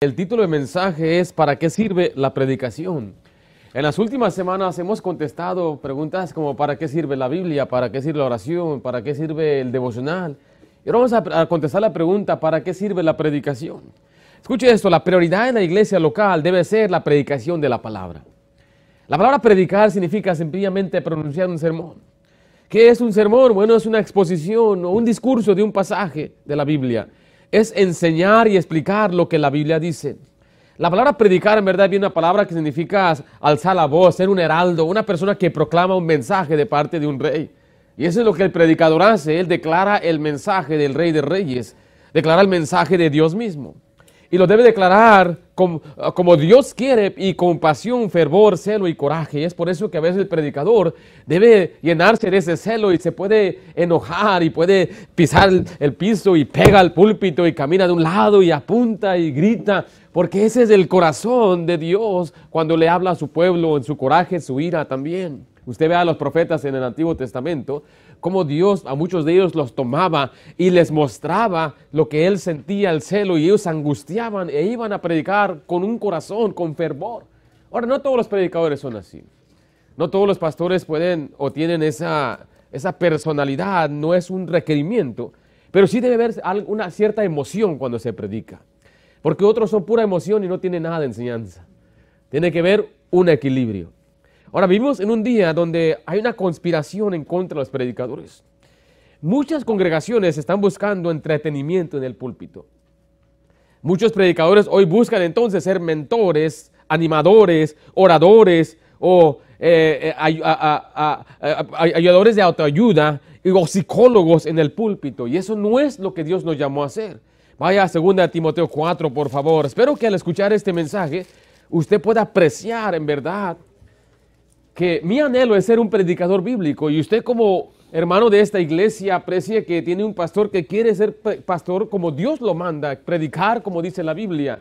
El título del mensaje es ¿Para qué sirve la predicación? En las últimas semanas hemos contestado preguntas como ¿para qué sirve la Biblia? ¿Para qué sirve la oración? ¿Para qué sirve el devocional? Y ahora vamos a, contestar la pregunta ¿para qué sirve la predicación? Escuche esto, la prioridad en la iglesia local debe ser la predicación de la palabra. La palabra predicar significa sencillamente pronunciar un sermón. ¿Qué es un sermón? Bueno, es una exposición o un discurso de un pasaje de la Biblia es enseñar y explicar lo que la Biblia dice. La palabra predicar en verdad viene una palabra que significa alzar la voz, ser un heraldo, una persona que proclama un mensaje de parte de un rey. Y eso es lo que el predicador hace, él declara el mensaje del rey de reyes, declara el mensaje de Dios mismo. Y lo debe declarar como, como, Dios quiere y con pasión, fervor, celo y coraje. Y es por eso que a veces el predicador debe llenarse de ese celo y se puede enojar y puede pisar el, el piso y pega al púlpito y camina de un lado y apunta y grita. Porque ese es el corazón de Dios cuando le habla a su pueblo en su coraje, su ira también. Usted ve a los profetas en el Antiguo Testamento, cómo Dios a muchos de ellos los tomaba y les mostraba lo que él sentía, el celo, y ellos angustiaban e iban a predicar con un corazón, con fervor. Ahora, no todos los predicadores son así. No todos los pastores pueden o tienen esa, esa personalidad, no es un requerimiento, pero sí debe haber una cierta emoción cuando se predica. Porque otros son pura emoción y no tienen nada de enseñanza. Tiene que haber un equilibrio. Ahora vivimos en un día donde hay una conspiración en contra de los predicadores. Muchas congregaciones están buscando entretenimiento en el púlpito. Muchos predicadores hoy buscan entonces ser mentores, animadores, oradores o eh, eh, ayudadores de autoayuda o psicólogos en el púlpito. Y eso no es lo que Dios nos llamó a hacer. Vaya a 2 Timoteo 4, por favor. Espero que al escuchar este mensaje usted pueda apreciar en verdad que mi anhelo es ser un predicador bíblico y usted como hermano de esta iglesia aprecie que tiene un pastor que quiere ser pastor como Dios lo manda, predicar como dice la Biblia.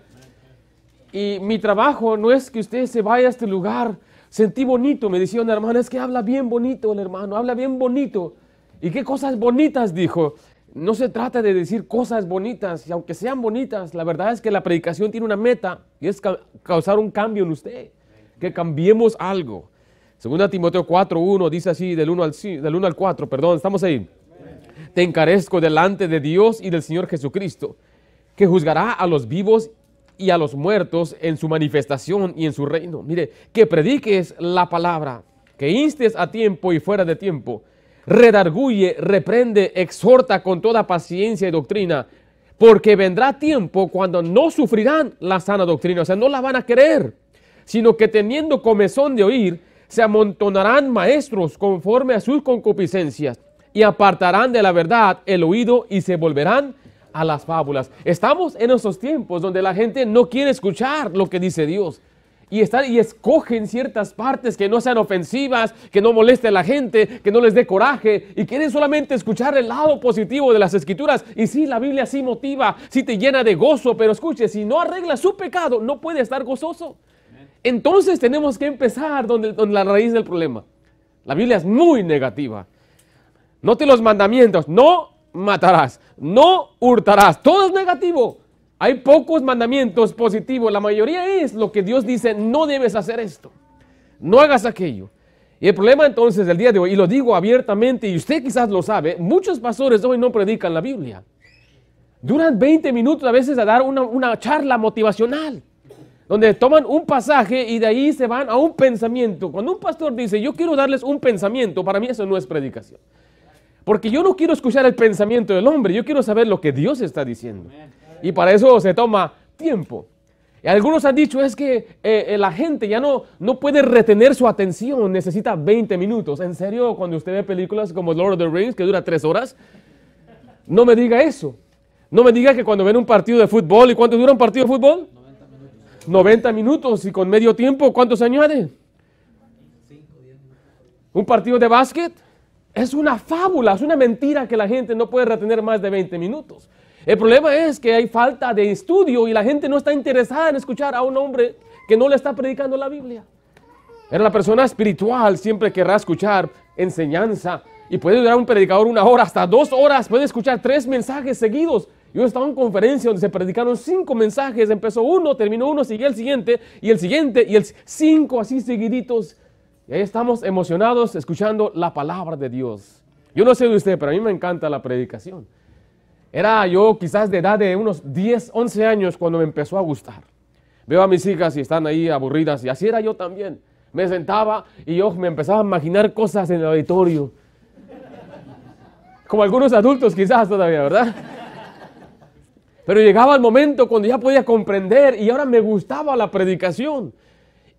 Y mi trabajo no es que usted se vaya a este lugar, sentí bonito, me decía una hermana, es que habla bien bonito el hermano, habla bien bonito. ¿Y qué cosas bonitas dijo? No se trata de decir cosas bonitas, y aunque sean bonitas, la verdad es que la predicación tiene una meta y es causar un cambio en usted, que cambiemos algo. Segunda Timoteo 4.1 dice así, del 1 al, del 1 al 4, perdón, estamos ahí. Te encarezco delante de Dios y del Señor Jesucristo, que juzgará a los vivos y a los muertos en su manifestación y en su reino. Mire, que prediques la palabra, que instes a tiempo y fuera de tiempo, redarguye, reprende, exhorta con toda paciencia y doctrina, porque vendrá tiempo cuando no sufrirán la sana doctrina, o sea, no la van a querer, sino que teniendo comezón de oír, se amontonarán maestros conforme a sus concupiscencias y apartarán de la verdad el oído y se volverán a las fábulas. Estamos en esos tiempos donde la gente no quiere escuchar lo que dice Dios. Y, están, y escogen ciertas partes que no sean ofensivas, que no moleste a la gente, que no les dé coraje y quieren solamente escuchar el lado positivo de las escrituras. Y sí, la Biblia sí motiva, sí te llena de gozo, pero escuche, si no arregla su pecado, no puede estar gozoso. Entonces tenemos que empezar donde, donde la raíz del problema. La Biblia es muy negativa. Note los mandamientos. No matarás. No hurtarás. Todo es negativo. Hay pocos mandamientos positivos. La mayoría es lo que Dios dice, no debes hacer esto. No hagas aquello. Y el problema entonces del día de hoy, y lo digo abiertamente, y usted quizás lo sabe, muchos pastores hoy no predican la Biblia. Duran 20 minutos a veces a dar una, una charla motivacional donde toman un pasaje y de ahí se van a un pensamiento. Cuando un pastor dice, yo quiero darles un pensamiento, para mí eso no es predicación. Porque yo no quiero escuchar el pensamiento del hombre, yo quiero saber lo que Dios está diciendo. Y para eso se toma tiempo. Y algunos han dicho es que eh, eh, la gente ya no, no puede retener su atención, necesita 20 minutos. En serio, cuando usted ve películas como Lord of the Rings, que dura 3 horas, no me diga eso. No me diga que cuando ven un partido de fútbol, ¿y cuánto dura un partido de fútbol? 90 minutos y con medio tiempo, ¿cuántos añade? Un partido de básquet es una fábula, es una mentira que la gente no puede retener más de 20 minutos. El problema es que hay falta de estudio y la gente no está interesada en escuchar a un hombre que no le está predicando la Biblia. Era la persona espiritual, siempre querrá escuchar enseñanza y puede durar un predicador una hora, hasta dos horas, puede escuchar tres mensajes seguidos Yo estaba en conferencia donde se predicaron cinco mensajes, empezó uno, terminó uno, siguió el siguiente, y el siguiente, y el cinco así seguiditos. Y ahí estamos emocionados escuchando la palabra de Dios. Yo no sé de usted, pero a mí me encanta la predicación. Era yo quizás de edad de unos 10, 11 años cuando me empezó a gustar. Veo a mis hijas y están ahí aburridas, y así era yo también. Me sentaba y yo me empezaba a imaginar cosas en el auditorio. Como algunos adultos quizás todavía, ¿verdad? Pero llegaba el momento cuando ya podía comprender y ahora me gustaba la predicación.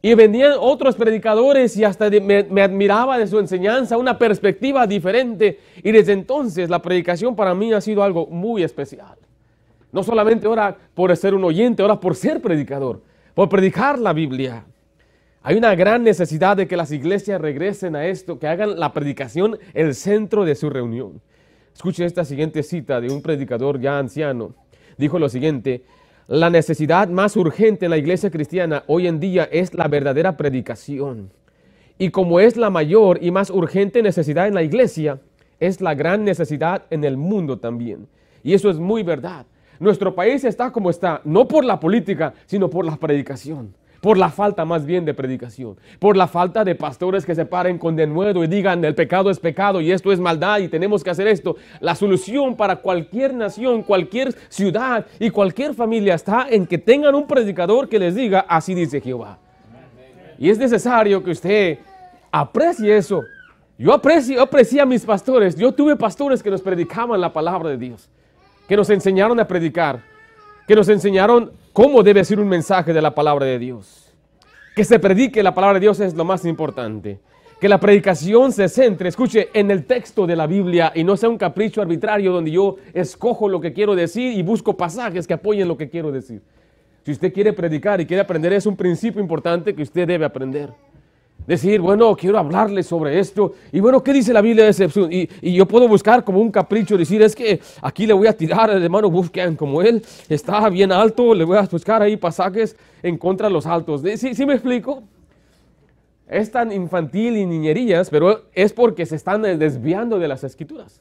Y venían otros predicadores y hasta me, admiraba de su enseñanza, una perspectiva diferente. Y desde entonces la predicación para mí ha sido algo muy especial. No solamente ahora por ser un oyente, ahora por ser predicador, por predicar la Biblia. Hay una gran necesidad de que las iglesias regresen a esto, que hagan la predicación el centro de su reunión. Escuche esta siguiente cita de un predicador ya anciano dijo lo siguiente, la necesidad más urgente en la iglesia cristiana hoy en día es la verdadera predicación. Y como es la mayor y más urgente necesidad en la iglesia, es la gran necesidad en el mundo también. Y eso es muy verdad. Nuestro país está como está, no por la política, sino por la predicación por la falta más bien de predicación, por la falta de pastores que se paren con denuedo y digan el pecado es pecado y esto es maldad y tenemos que hacer esto. La solución para cualquier nación, cualquier ciudad y cualquier familia está en que tengan un predicador que les diga así dice Jehová. Y es necesario que usted aprecie eso. Yo aprecio, aprecié a mis pastores. Yo tuve pastores que nos predicaban la palabra de Dios, que nos enseñaron a predicar, que nos enseñaron cómo debe ser un mensaje de la palabra de Dios. Que se predique la palabra de Dios es lo más importante. Que la predicación se centre, escuche, en el texto de la Biblia y no sea un capricho arbitrario donde yo escojo lo que quiero decir y busco pasajes que apoyen lo que quiero decir. Si usted quiere predicar y quiere aprender, es un principio importante que usted debe aprender decir, bueno, quiero hablarles sobre esto. Y bueno, ¿qué dice la Biblia de excepción? Y, yo puedo buscar como un capricho, decir, es que aquí le voy a tirar al hermano busquen como él está bien alto, le voy a buscar ahí pasajes en contra de los altos. ¿Sí, ¿Sí me explico? Es tan infantil y niñerías, pero es porque se están desviando de las escrituras.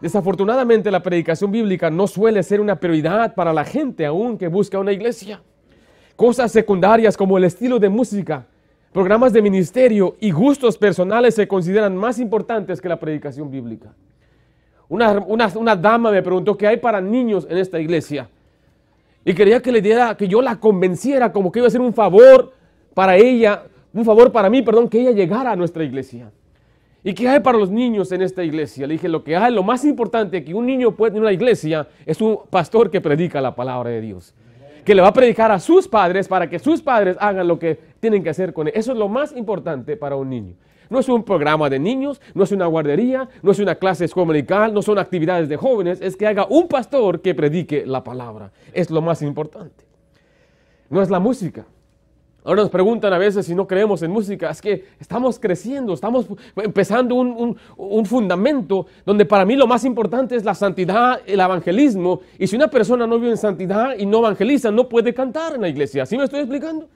Desafortunadamente la predicación bíblica no suele ser una prioridad para la gente aún que busca una iglesia. Cosas secundarias como el estilo de música, Programas de ministerio y gustos personales se consideran más importantes que la predicación bíblica. Una, una, dama me preguntó qué hay para niños en esta iglesia. Y quería que le diera, que yo la convenciera como que iba a ser un favor para ella, un favor para mí, perdón, que ella llegara a nuestra iglesia. ¿Y qué hay para los niños en esta iglesia? Le dije, lo que hay, lo más importante que un niño puede en una iglesia es un pastor que predica la palabra de Dios que le va a predicar a sus padres para que sus padres hagan lo que tienen que hacer con él. Eso es lo más importante para un niño. No es un programa de niños, no es una guardería, no es una clase comunical, no son actividades de jóvenes, es que haga un pastor que predique la palabra. Es lo más importante. No es la música, Ahora nos preguntan a veces si no creemos en música, es que estamos creciendo, estamos empezando un, fundamento donde para mí lo más importante es la santidad, el evangelismo. Y si una persona no vive en santidad y no evangeliza, no puede cantar en la iglesia. ¿Así me estoy explicando?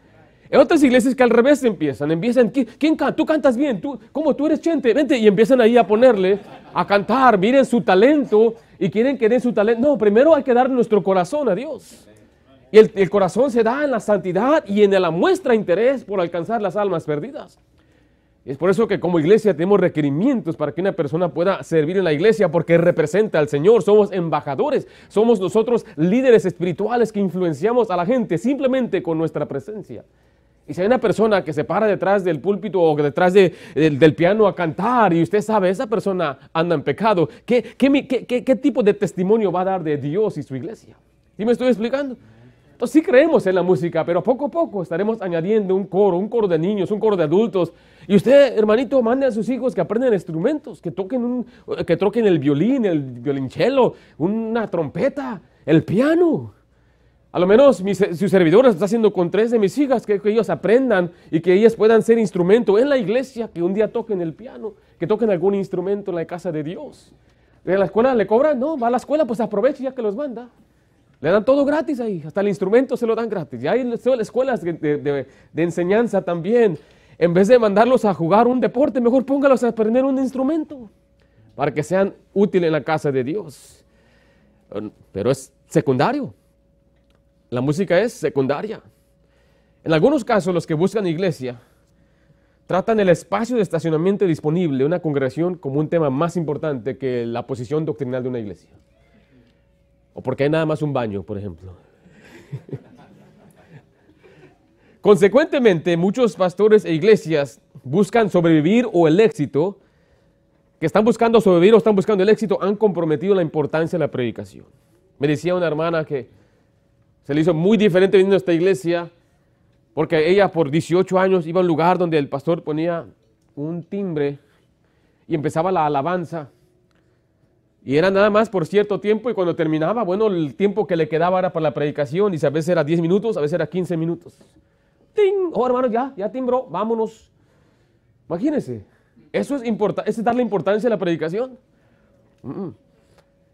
En otras iglesias que al revés empiezan, empiezan, ¿quién, canta? Tú cantas bien, tú, ¿cómo tú eres chente? Vente, y empiezan ahí a ponerle, a cantar, miren su talento y quieren que den su talento. No, primero hay que dar nuestro corazón a Dios. Y el, corazón se da en la santidad y en la muestra interés por alcanzar las almas perdidas. es por eso que como iglesia tenemos requerimientos para que una persona pueda servir en la iglesia porque representa al Señor. Somos embajadores, somos nosotros líderes espirituales que influenciamos a la gente simplemente con nuestra presencia. Y si hay una persona que se para detrás del púlpito o detrás del, piano a cantar y usted sabe, esa persona anda en pecado, ¿qué, qué, tipo de testimonio va a dar de Dios y su iglesia? ¿Sí me estoy explicando? Entonces sí creemos en la música, pero poco a poco estaremos añadiendo un coro, un coro de niños, un coro de adultos. Y usted, hermanito, mande a sus hijos que aprendan instrumentos, que toquen, un, que toquen el violín, el violonchelo, una trompeta, el piano. A lo menos mis, sus servidores está haciendo con tres de mis hijas, que, ellos aprendan y que ellas puedan ser instrumento en la iglesia, que un día toquen el piano, que toquen algún instrumento en la casa de Dios. ¿En la escuela le cobran? No, va a la escuela, pues aproveche ya que los manda. Le dan todo gratis ahí, hasta el instrumento se lo dan gratis. Y hay escuelas de, enseñanza también. En vez de mandarlos a jugar un deporte, mejor póngalos a aprender un instrumento para que sean útiles en la casa de Dios. pero es secundario. La música es secundaria. En algunos casos, los que buscan iglesia tratan el espacio de estacionamiento disponible de una congregación como un tema más importante que la posición doctrinal de una iglesia. O porque hay nada más un baño, por ejemplo. Consecuentemente, muchos pastores e iglesias buscan sobrevivir o el éxito, que están buscando sobrevivir o están buscando el éxito, han comprometido la importancia de la predicación. Me decía una hermana que se le hizo muy diferente viniendo a esta iglesia porque ella por 18 años iba a un lugar donde el pastor ponía un timbre y empezaba la alabanza. Y era nada más por cierto tiempo y cuando terminaba, bueno, el tiempo que le quedaba era para la predicación y a veces era 10 minutos, a veces era 15 minutos. ¡Ting! Oh, hermano, ya, ya timbró, vámonos. Imagínense, eso es, eso es darle importancia a la predicación.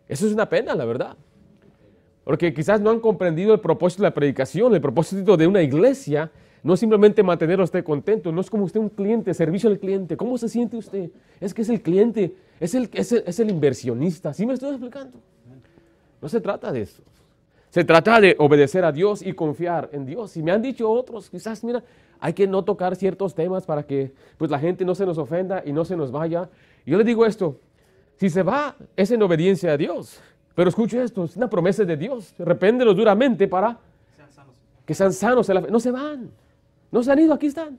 Eso es una pena, la verdad. Porque quizás no han comprendido el propósito de la predicación, el propósito de una iglesia. No es simplemente mantener a usted contento, no es como usted un cliente, servicio al cliente. ¿Cómo se siente usted? Es que es el cliente, es el, es es el inversionista. ¿Sí me estoy explicando? No se trata de eso. Se trata de obedecer a Dios y confiar en Dios. Y me han dicho otros, quizás, mira, hay que no tocar ciertos temas para que pues, la gente no se nos ofenda y no se nos vaya. Yo le digo esto, si se va, es en obediencia a Dios. Pero escuche esto, es una promesa de Dios. Repéndelos duramente para que sean sanos. No se van. No se han ido, aquí están.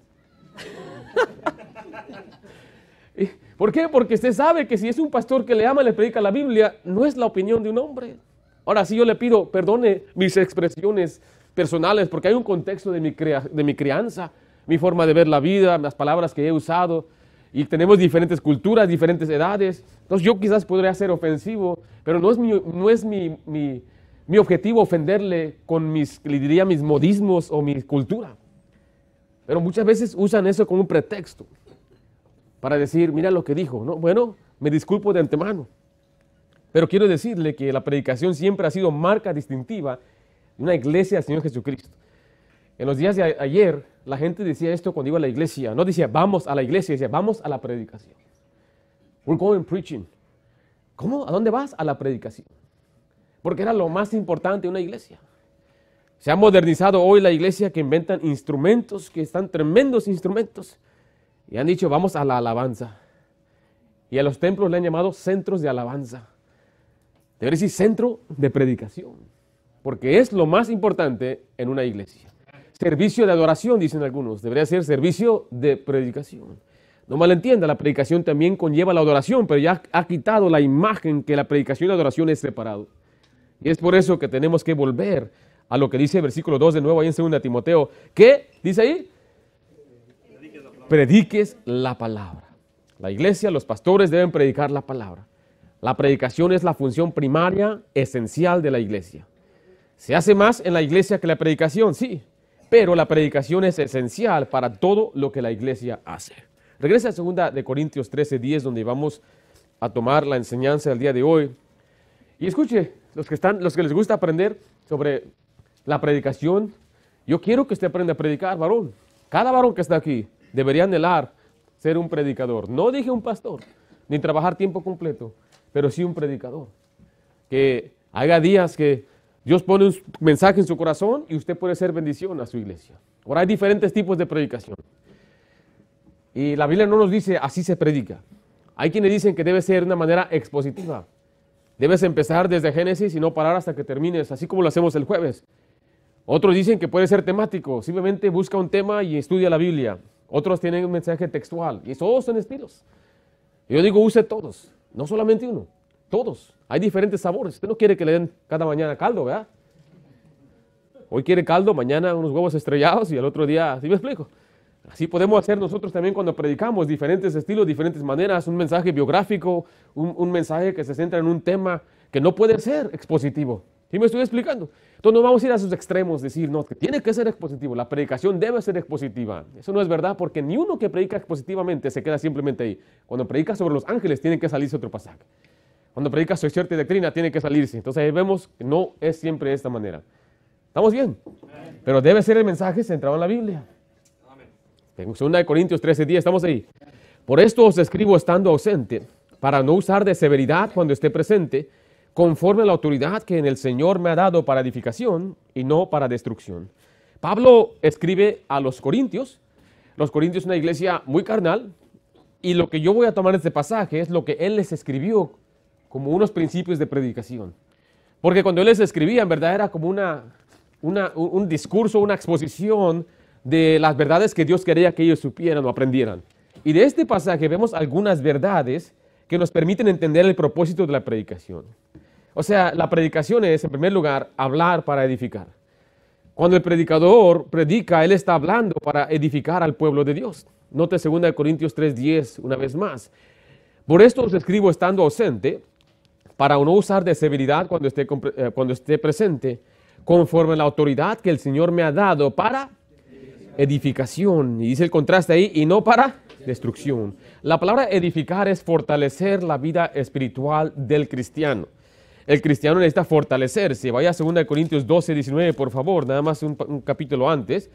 ¿Por qué? Porque usted sabe que si es un pastor que le ama y le predica la Biblia, no es la opinión de un hombre. Ahora sí yo le pido, perdone mis expresiones personales, porque hay un contexto de mi, de mi crianza, mi forma de ver la vida, las palabras que he usado, y tenemos diferentes culturas, diferentes edades. Entonces yo quizás podría ser ofensivo, pero no es mi, no es mi, mi, objetivo ofenderle con mis, le diría, mis modismos o mi cultura. Pero muchas veces usan eso como un pretexto para decir, mira lo que dijo. ¿no? Bueno, me disculpo de antemano. Pero quiero decirle que la predicación siempre ha sido marca distintiva de una iglesia del Señor Jesucristo. En los días de ayer, la gente decía esto cuando iba a la iglesia. No decía, vamos a la iglesia, decía, vamos a la predicación. We're going preaching. ¿Cómo? ¿A dónde vas? A la predicación. Porque era lo más importante de una iglesia. Se ha modernizado hoy la iglesia que inventan instrumentos, que están tremendos instrumentos. Y han dicho, vamos a la alabanza. Y a los templos le han llamado centros de alabanza. Debería decir centro de predicación. Porque es lo más importante en una iglesia. Servicio de adoración, dicen algunos. Debería ser servicio de predicación. No malentienda, la predicación también conlleva la adoración, pero ya ha quitado la imagen que la predicación y la adoración es separado. Y es por eso que tenemos que volver a lo que dice el versículo 2 de nuevo ahí en 2 Timoteo. ¿Qué dice ahí? Prediques la palabra. La iglesia, los pastores deben predicar la palabra. La predicación es la función primaria, esencial de la iglesia. ¿Se hace más en la iglesia que la predicación? Sí, pero la predicación es esencial para todo lo que la iglesia hace. Regresa a 2 de Corintios 13, 10, donde vamos a tomar la enseñanza del día de hoy. Y escuche, los que, están, los que les gusta aprender sobre la predicación, yo quiero que usted aprenda a predicar, varón. Cada varón que está aquí debería anhelar ser un predicador. No dije un pastor, ni trabajar tiempo completo, pero sí un predicador. Que haga días que Dios pone un mensaje en su corazón y usted puede ser bendición a su iglesia. Ahora hay diferentes tipos de predicación. Y la Biblia no nos dice así se predica. Hay quienes dicen que debe ser de una manera expositiva. Debes empezar desde Génesis y no parar hasta que termines, así como lo hacemos el jueves. Otros dicen que puede ser temático, simplemente busca un tema y estudia la Biblia. Otros tienen un mensaje textual y todos son estilos. Yo digo, use todos, no solamente uno, todos. Hay diferentes sabores. Usted no quiere que le den cada mañana caldo, ¿verdad? Hoy quiere caldo, mañana unos huevos estrellados y el otro día, ¿sí me explico? Así podemos hacer nosotros también cuando predicamos diferentes estilos, diferentes maneras, un mensaje biográfico, un, mensaje que se centra en un tema que no puede ser expositivo. ¿Sí me estoy explicando? Entonces no vamos a ir a sus extremos, decir, no, que tiene que ser expositivo, la predicación debe ser expositiva. Eso no es verdad porque ni uno que predica expositivamente se queda simplemente ahí. Cuando predica sobre los ángeles tiene que salirse otro pasaje. Cuando predica sobre cierta doctrina tiene que salirse. Entonces ahí vemos que no es siempre de esta manera. ¿Estamos bien? Pero debe ser el mensaje centrado en la Biblia. En 2 Corintios 13, 10, estamos ahí. Por esto os escribo estando ausente, para no usar de severidad cuando esté presente, conforme a la autoridad que en el Señor me ha dado para edificación y no para destrucción. Pablo escribe a los Corintios. Los Corintios es una iglesia muy carnal. Y lo que yo voy a tomar de este pasaje es lo que él les escribió como unos principios de predicación. Porque cuando él les escribía, en verdad era como una, un discurso, una exposición de las verdades que Dios quería que ellos supieran o aprendieran. Y de este pasaje vemos algunas verdades que nos permiten entender el propósito de la predicación. O sea, la predicación es, en primer lugar, hablar para edificar. Cuando el predicador predica, él está hablando para edificar al pueblo de Dios. Note 2 Corintios 3:10 una vez más. Por esto os escribo estando ausente, para no usar de severidad cuando esté, eh, cuando esté presente, conforme a la autoridad que el Señor me ha dado para edificación. Y dice el contraste ahí, y no para destrucción. La palabra edificar es fortalecer la vida espiritual del cristiano. El cristiano necesita fortalecerse. Vaya a 2 Corintios 12, 19, por favor, nada más un, capítulo antes.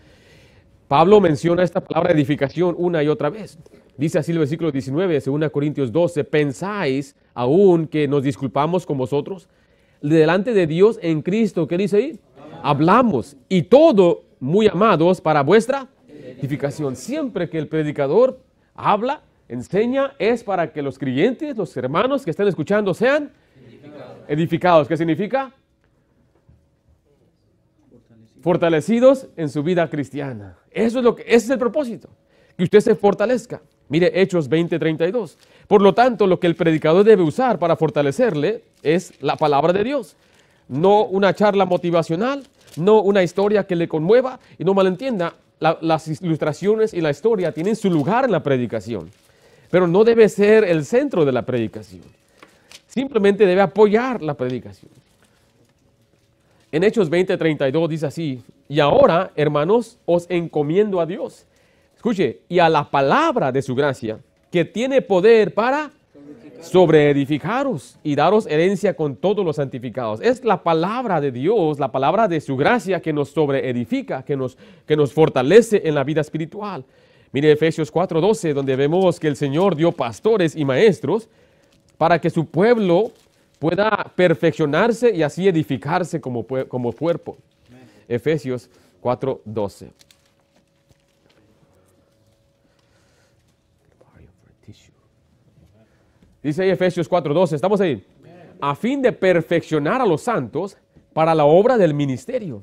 Pablo menciona esta palabra edificación una y otra vez. Dice así el versículo 19 de 2 Corintios 12, ¿pensáis aún que nos disculpamos con vosotros? Delante de Dios en Cristo, ¿qué dice ahí? Hablamos y todo muy amados para vuestra edificación. Siempre que el predicador habla, enseña, es para que los creyentes, los hermanos que están escuchando sean edificados. ¿Qué significa? Fortalecidos en su vida cristiana. Eso es lo que, ese es el propósito. Que usted se fortalezca. Mire Hechos 20:32. Por lo tanto, lo que el predicador debe usar para fortalecerle es la palabra de Dios. No una charla motivacional, no una historia que le conmueva y no malentienda. las ilustraciones y la historia tienen su lugar en la predicación, pero no debe ser el centro de la predicación. Simplemente debe apoyar la predicación. En Hechos 20:32 dice así, y ahora, hermanos, os encomiendo a Dios. Escuche, y a la palabra de su gracia, que tiene poder para sobreedificaros y daros herencia con todos los santificados. Es la palabra de Dios, la palabra de su gracia que nos sobreedifica, que nos, que nos fortalece en la vida espiritual. Mire Efesios 4:12, donde vemos que el Señor dio pastores y maestros para que su pueblo pueda perfeccionarse y así edificarse como, como cuerpo. Efesios 4:12. Dice ahí Efesios 4:12, estamos ahí. A fin de perfeccionar a los santos para la obra del ministerio,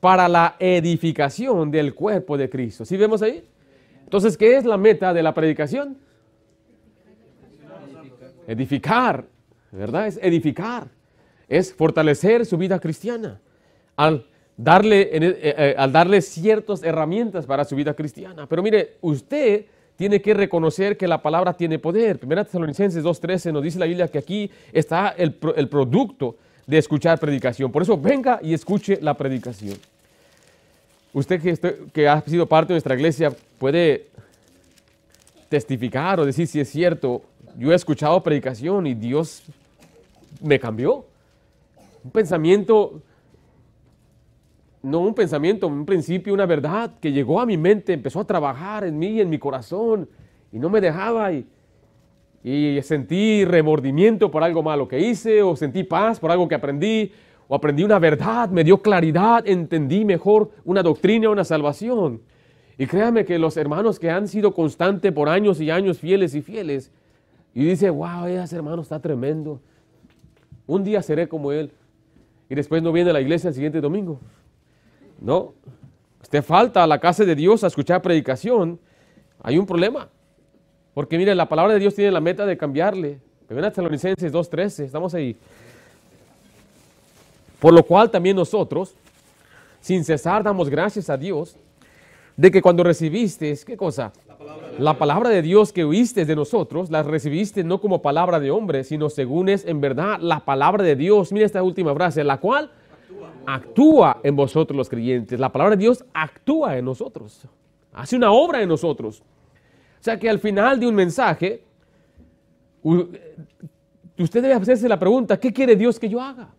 para la edificación del cuerpo de Cristo. ¿Sí vemos ahí? Entonces, ¿qué es la meta de la predicación? Edificar, ¿verdad? Es edificar, es fortalecer su vida cristiana al darle, eh, eh, al darle ciertas herramientas para su vida cristiana. Pero mire, usted tiene que reconocer que la palabra tiene poder. Primera Tesalonicenses 2.13 nos dice la Biblia que aquí está el, producto de escuchar predicación. Por eso venga y escuche la predicación. Usted que ha sido parte de nuestra iglesia puede testificar o decir si es cierto yo he escuchado predicación y Dios me cambió. Un pensamiento, no un pensamiento, un principio, una verdad que llegó a mi mente, empezó a trabajar en mí, en mi corazón, y no me dejaba. Y, y sentí remordimiento por algo malo que hice, o sentí paz por algo que aprendí, o aprendí una verdad, me dio claridad, entendí mejor una doctrina, una salvación. Y créame que los hermanos que han sido constantes por años y años, fieles y fieles, y dice, wow, ese hermano está tremendo. Un día seré como él. Y después no viene a la iglesia el siguiente domingo. No. Usted falta a la casa de Dios a escuchar predicación. Hay un problema. Porque mire, la palabra de Dios tiene la meta de cambiarle. Primera Tesalonicenses 2.13, estamos ahí. Por lo cual también nosotros, sin cesar, damos gracias a Dios de que cuando recibiste, ¿qué cosa? La palabra, de Dios que oíste de nosotros, la recibiste no como palabra de hombre, sino según es en verdad la palabra de Dios. Mira esta última frase, la cual actúa. en vosotros los creyentes. La palabra de Dios actúa en nosotros. Hace una obra en nosotros. O sea que al final de un mensaje, usted debe hacerse la pregunta, ¿qué quiere Dios que yo haga?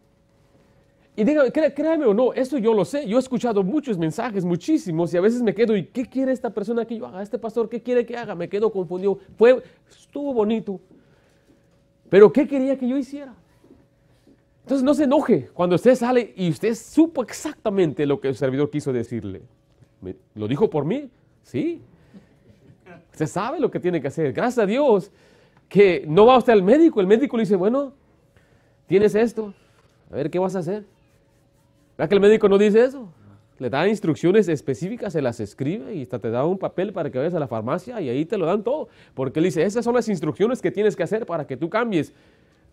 Y dígame, créame o no, eso yo lo sé. Yo he escuchado muchos mensajes, muchísimos, y a veces me quedo, ¿y qué quiere esta persona que yo haga? Este pastor, ¿qué quiere que haga? Me quedo confundido. Fue, estuvo bonito. Pero ¿qué quería que yo hiciera? Entonces no se enoje cuando usted sale y usted supo exactamente lo que el servidor quiso decirle. ¿Lo dijo por mí? Sí. Usted sabe lo que tiene que hacer. Gracias a Dios que no va usted al médico. El médico le dice, bueno, tienes esto. A ver, ¿qué vas a hacer? ¿Verdad que el médico no dice eso? Le da instrucciones específicas, se las escribe y hasta te da un papel para que vayas a la farmacia y ahí te lo dan todo. Porque él dice, esas son las instrucciones que tienes que hacer para que tú cambies.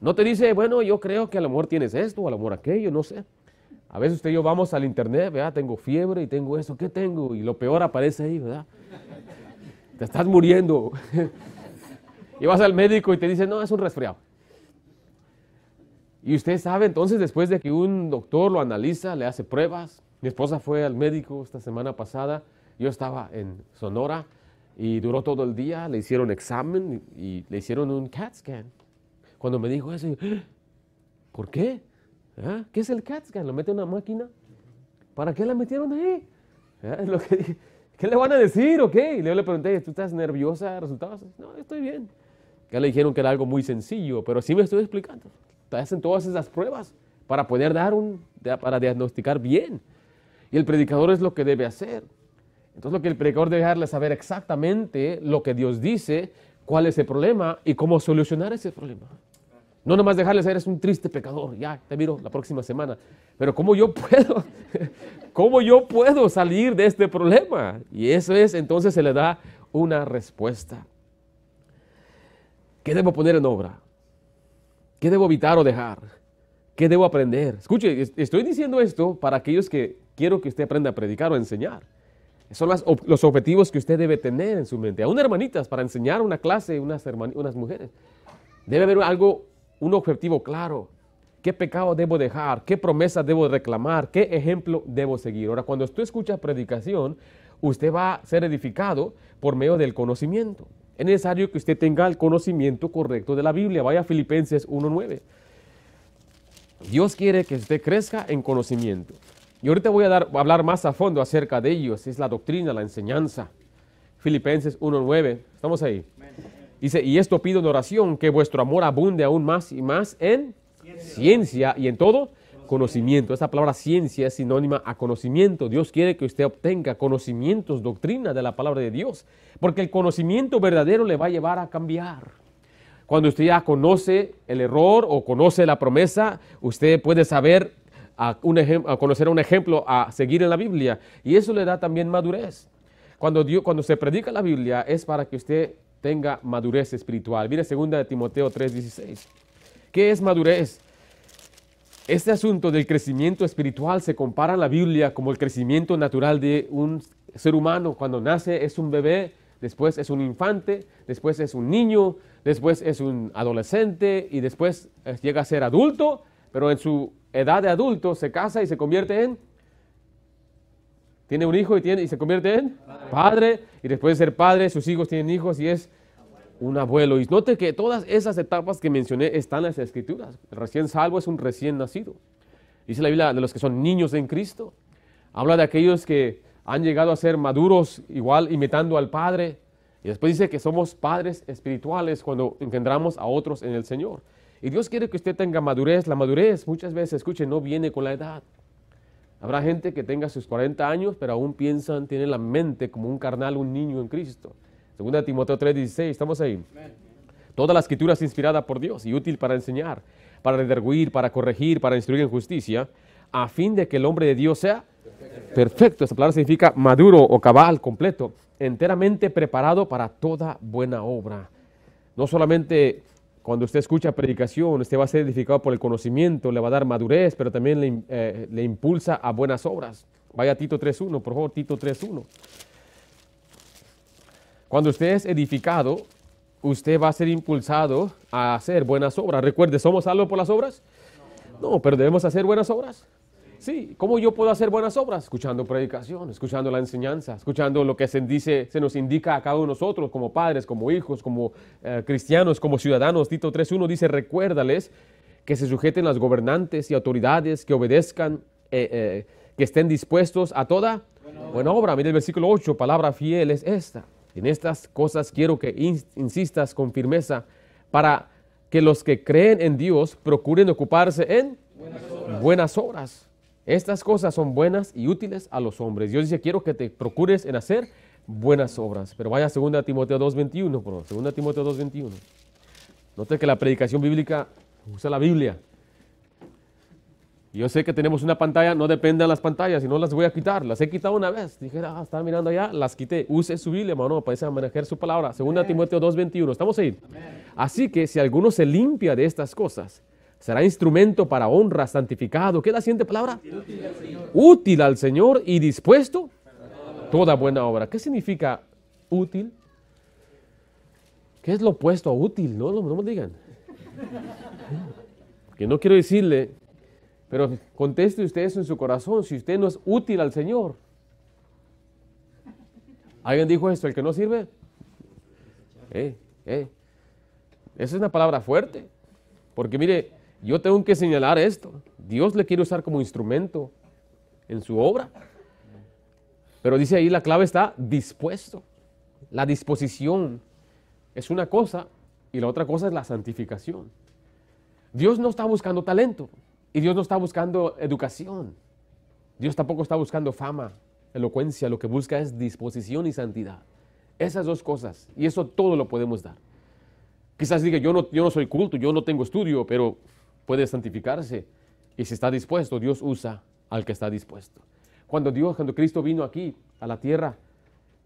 No te dice, bueno, yo creo que a lo mejor tienes esto, a lo mejor aquello, no sé. A veces usted y yo vamos al internet, ¿verdad? Tengo fiebre y tengo eso, ¿qué tengo? Y lo peor aparece ahí, ¿verdad? Te estás muriendo. y vas al médico y te dice, no, es un resfriado. Y usted sabe entonces, después de que un doctor lo analiza, le hace pruebas. Mi esposa fue al médico esta semana pasada, yo estaba en Sonora y duró todo el día, le hicieron examen y le hicieron un CAT scan. Cuando me dijo eso, ¿por qué? ¿Ah? ¿Qué es el CAT scan? ¿Lo mete una máquina? ¿Para qué la metieron ahí? ¿Ah? ¿Qué le van a decir o qué? Y le pregunté, ¿tú estás nerviosa? ¿Resultados? No, estoy bien. Ya le dijeron que era algo muy sencillo, pero sí me estoy explicando. Hacen todas esas pruebas para poder dar un, para diagnosticar bien. Y el predicador es lo que debe hacer. Entonces lo que el predicador debe dejarle saber exactamente lo que Dios dice, cuál es el problema y cómo solucionar ese problema. No nomás dejarle saber, es un triste pecador, ya, te miro la próxima semana. Pero ¿cómo yo puedo? ¿Cómo yo puedo salir de este problema? Y eso es, entonces se le da una respuesta. ¿Qué debo poner en obra? ¿Qué debo evitar o dejar? ¿Qué debo aprender? Escuche, estoy diciendo esto para aquellos que quiero que usted aprenda a predicar o a enseñar. Son los objetivos que usted debe tener en su mente. Aún hermanitas, para enseñar una clase, unas, unas mujeres. Debe haber algo un objetivo claro. ¿Qué pecado debo dejar? ¿Qué promesa debo reclamar? ¿Qué ejemplo debo seguir? Ahora, cuando usted escucha predicación, usted va a ser edificado por medio del conocimiento. Es necesario que usted tenga el conocimiento correcto de la Biblia. Vaya a Filipenses 1.9. Dios quiere que usted crezca en conocimiento. Y ahorita voy a, hablar más a fondo acerca de ellos. Es la doctrina, la enseñanza. Filipenses 1.9. ¿Estamos ahí? Dice, y esto pido en oración, que vuestro amor abunde aún más y más en ciencia, y en todo conocimiento. Esta palabra ciencia es sinónima a conocimiento. Dios quiere que usted obtenga conocimientos, doctrina de la palabra de Dios, porque el conocimiento verdadero le va a llevar a cambiar. Cuando usted ya conoce el error o conoce la promesa, usted puede saber a, un a conocer un ejemplo a seguir en la Biblia y eso le da también madurez. Cuando, Dios, cuando se predica la Biblia es para que usted tenga madurez espiritual. Mire 2 de Timoteo 3:16. ¿Qué es madurez? Este asunto del crecimiento espiritual se compara en la Biblia como el crecimiento natural de un ser humano. Cuando nace es un bebé, después es un infante, después es un niño, después es un adolescente y después llega a ser adulto, pero en su edad de adulto se casa y se convierte en tiene un hijo y, tiene, y se convierte en padre. Y después de ser padre, sus hijos tienen hijos y es un abuelo. Y note que todas esas etapas que mencioné están en las escrituras. El recién salvo es un recién nacido. Dice la Biblia de los que son niños en Cristo. Habla de aquellos que han llegado a ser maduros igual imitando al Padre. Y después dice que somos padres espirituales cuando engendramos a otros en el Señor. Y Dios quiere que usted tenga madurez. La madurez muchas veces, escuche, no viene con la edad. Habrá gente que tenga sus 40 años, pero aún piensan, tienen la mente como un carnal, un niño en Cristo. Segunda Timoteo 3:16, estamos ahí. Toda la escritura es inspirada por Dios y útil para enseñar, para redarguir, para corregir, para instruir en justicia, a fin de que el hombre de Dios sea perfecto. Esta palabra significa maduro o cabal, completo, enteramente preparado para toda buena obra. No solamente cuando usted escucha predicación, usted va a ser edificado por el conocimiento, le va a dar madurez, pero también le, eh, le impulsa a buenas obras. Vaya a Tito 3.1, por favor, Tito 3.1. Cuando usted es edificado, usted va a ser impulsado a hacer buenas obras. Recuerde, ¿somos salvos por las obras? No, pero debemos hacer buenas obras. Sí, ¿cómo yo puedo hacer buenas obras? Escuchando predicación, escuchando la enseñanza, escuchando lo que se, nos indica a cada uno de nosotros como padres, como hijos, como eh, cristianos, como ciudadanos. Tito 3.1 dice, recuérdales que se sujeten las gobernantes y autoridades, que obedezcan, eh, eh, que estén dispuestos a toda buena obra. Mira el versículo 8, palabra fiel es esta. En estas cosas quiero que insistas con firmeza para que los que creen en Dios procuren ocuparse en Buenas obras. Estas cosas son buenas y útiles a los hombres. Dios dice, quiero que te procures en hacer buenas obras. Pero vaya a 2 Timoteo 2.21, por 2 Timoteo 2.21. Note que la predicación bíblica usa la Biblia. Yo sé que tenemos una pantalla, no dependen las pantallas y no las voy a quitar. Las he quitado una vez. Dije, ah, estaba mirando allá, las quité. Use su Biblia, hermano, para manejar su palabra. 2 Timoteo 2.21. ¿Estamos ahí? Así que si alguno se limpia de estas cosas, será instrumento para honra, santificado. ¿Qué es la siguiente palabra? Útil al Señor, útil al Señor y dispuesto toda buena obra. ¿Qué significa útil? ¿Qué es lo opuesto a útil? No, no, me digan. Que no quiero decirle, pero conteste usted eso en su corazón, si usted no es útil al Señor. ¿Alguien dijo esto? ¿El que no sirve? Eh, eh. Esa es una palabra fuerte. Porque mire, yo tengo que señalar esto. Dios le quiere usar como instrumento en su obra. Pero dice ahí la clave está dispuesto. La disposición es una cosa y la otra cosa es la santificación. Dios no está buscando talento y Dios no está buscando educación. Dios tampoco está buscando fama, elocuencia. Lo que busca es disposición y santidad. Esas dos cosas. Y eso todo lo podemos dar. Quizás diga, yo no, yo no soy culto, yo no tengo estudio, pero puede santificarse. Y si está dispuesto, Dios usa al que está dispuesto. Cuando Dios, cuando Cristo vino aquí a la tierra,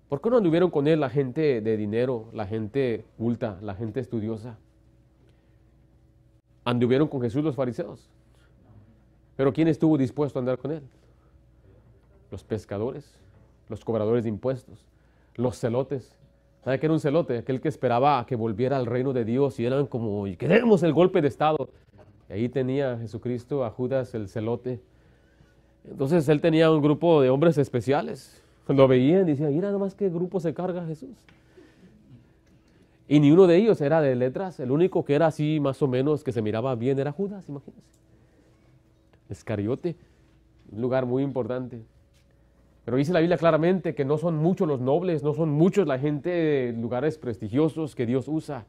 ¿por qué no anduvieron con Él la gente de dinero, la gente culta, la gente estudiosa? Anduvieron con Jesús los fariseos. Pero ¿quién estuvo dispuesto a andar con Él? Los pescadores, los cobradores de impuestos, los celotes. ¿Sabe qué era un celote? Aquel que esperaba a que volviera al reino de Dios y eran como, y queremos el golpe de Estado. Ahí tenía Jesucristo a Judas el celote entonces él tenía un grupo de hombres especiales. Lo veían y decían, mira nomás qué grupo se carga Jesús. Y ni uno de ellos era de letras. El único que era así más o menos que se miraba bien era Judas, imagínense. Escariote, un lugar muy importante. Pero dice la Biblia claramente que no son muchos los nobles, no son muchos la gente de lugares prestigiosos que Dios usa.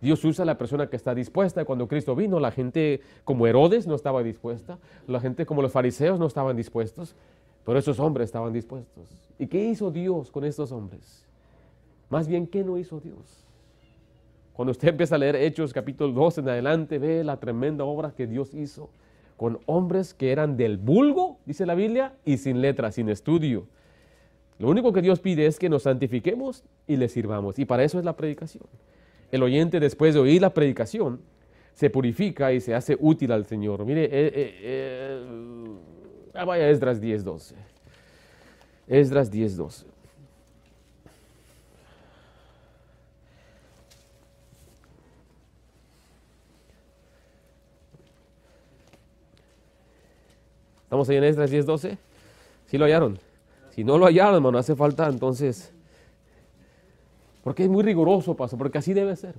Dios usa la persona que está dispuesta. Cuando Cristo vino, la gente como Herodes no estaba dispuesta, la gente como los fariseos no estaban dispuestos, pero esos hombres estaban dispuestos. ¿Y qué hizo Dios con estos hombres? Más bien, ¿qué no hizo Dios? Cuando usted empieza a leer Hechos capítulo 2 en adelante, ve la tremenda obra que Dios hizo con hombres que eran del vulgo, dice la Biblia, y sin letra, sin estudio. Lo único que Dios pide es que nos santifiquemos y le sirvamos. Y para eso es la predicación el oyente después de oír la predicación se purifica y se hace útil al Señor. Mire, eh, eh, eh ah, vaya Esdras 10.12. Esdras 10.12. ¿Estamos ahí en Esdras 10.12? ¿Sí lo hallaron? Si no lo hallaron, hermano, hace falta entonces porque es muy riguroso, pastor, porque así debe ser.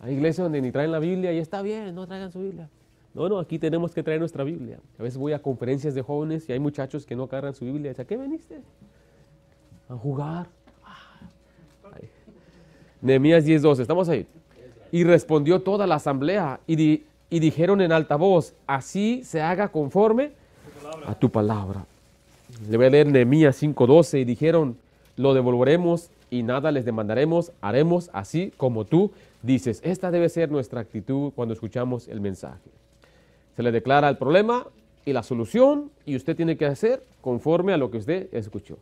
Hay iglesias donde ni traen la Biblia y está bien, no traigan su Biblia. No, no, aquí tenemos que traer nuestra Biblia. A veces voy a conferencias de jóvenes y hay muchachos que no cargan su Biblia. ¿A qué veniste? A jugar. Nehemías 10:12, estamos ahí. Y respondió toda la asamblea y dijeron en alta voz, así se haga conforme a tu palabra. Le voy a leer Nehemías 5:12 y dijeron, lo devolveremos y nada les demandaremos, haremos así como tú dices. Esta debe ser nuestra actitud cuando escuchamos el mensaje. Se le declara el problema y la solución y usted tiene que hacer conforme a lo que usted escuchó.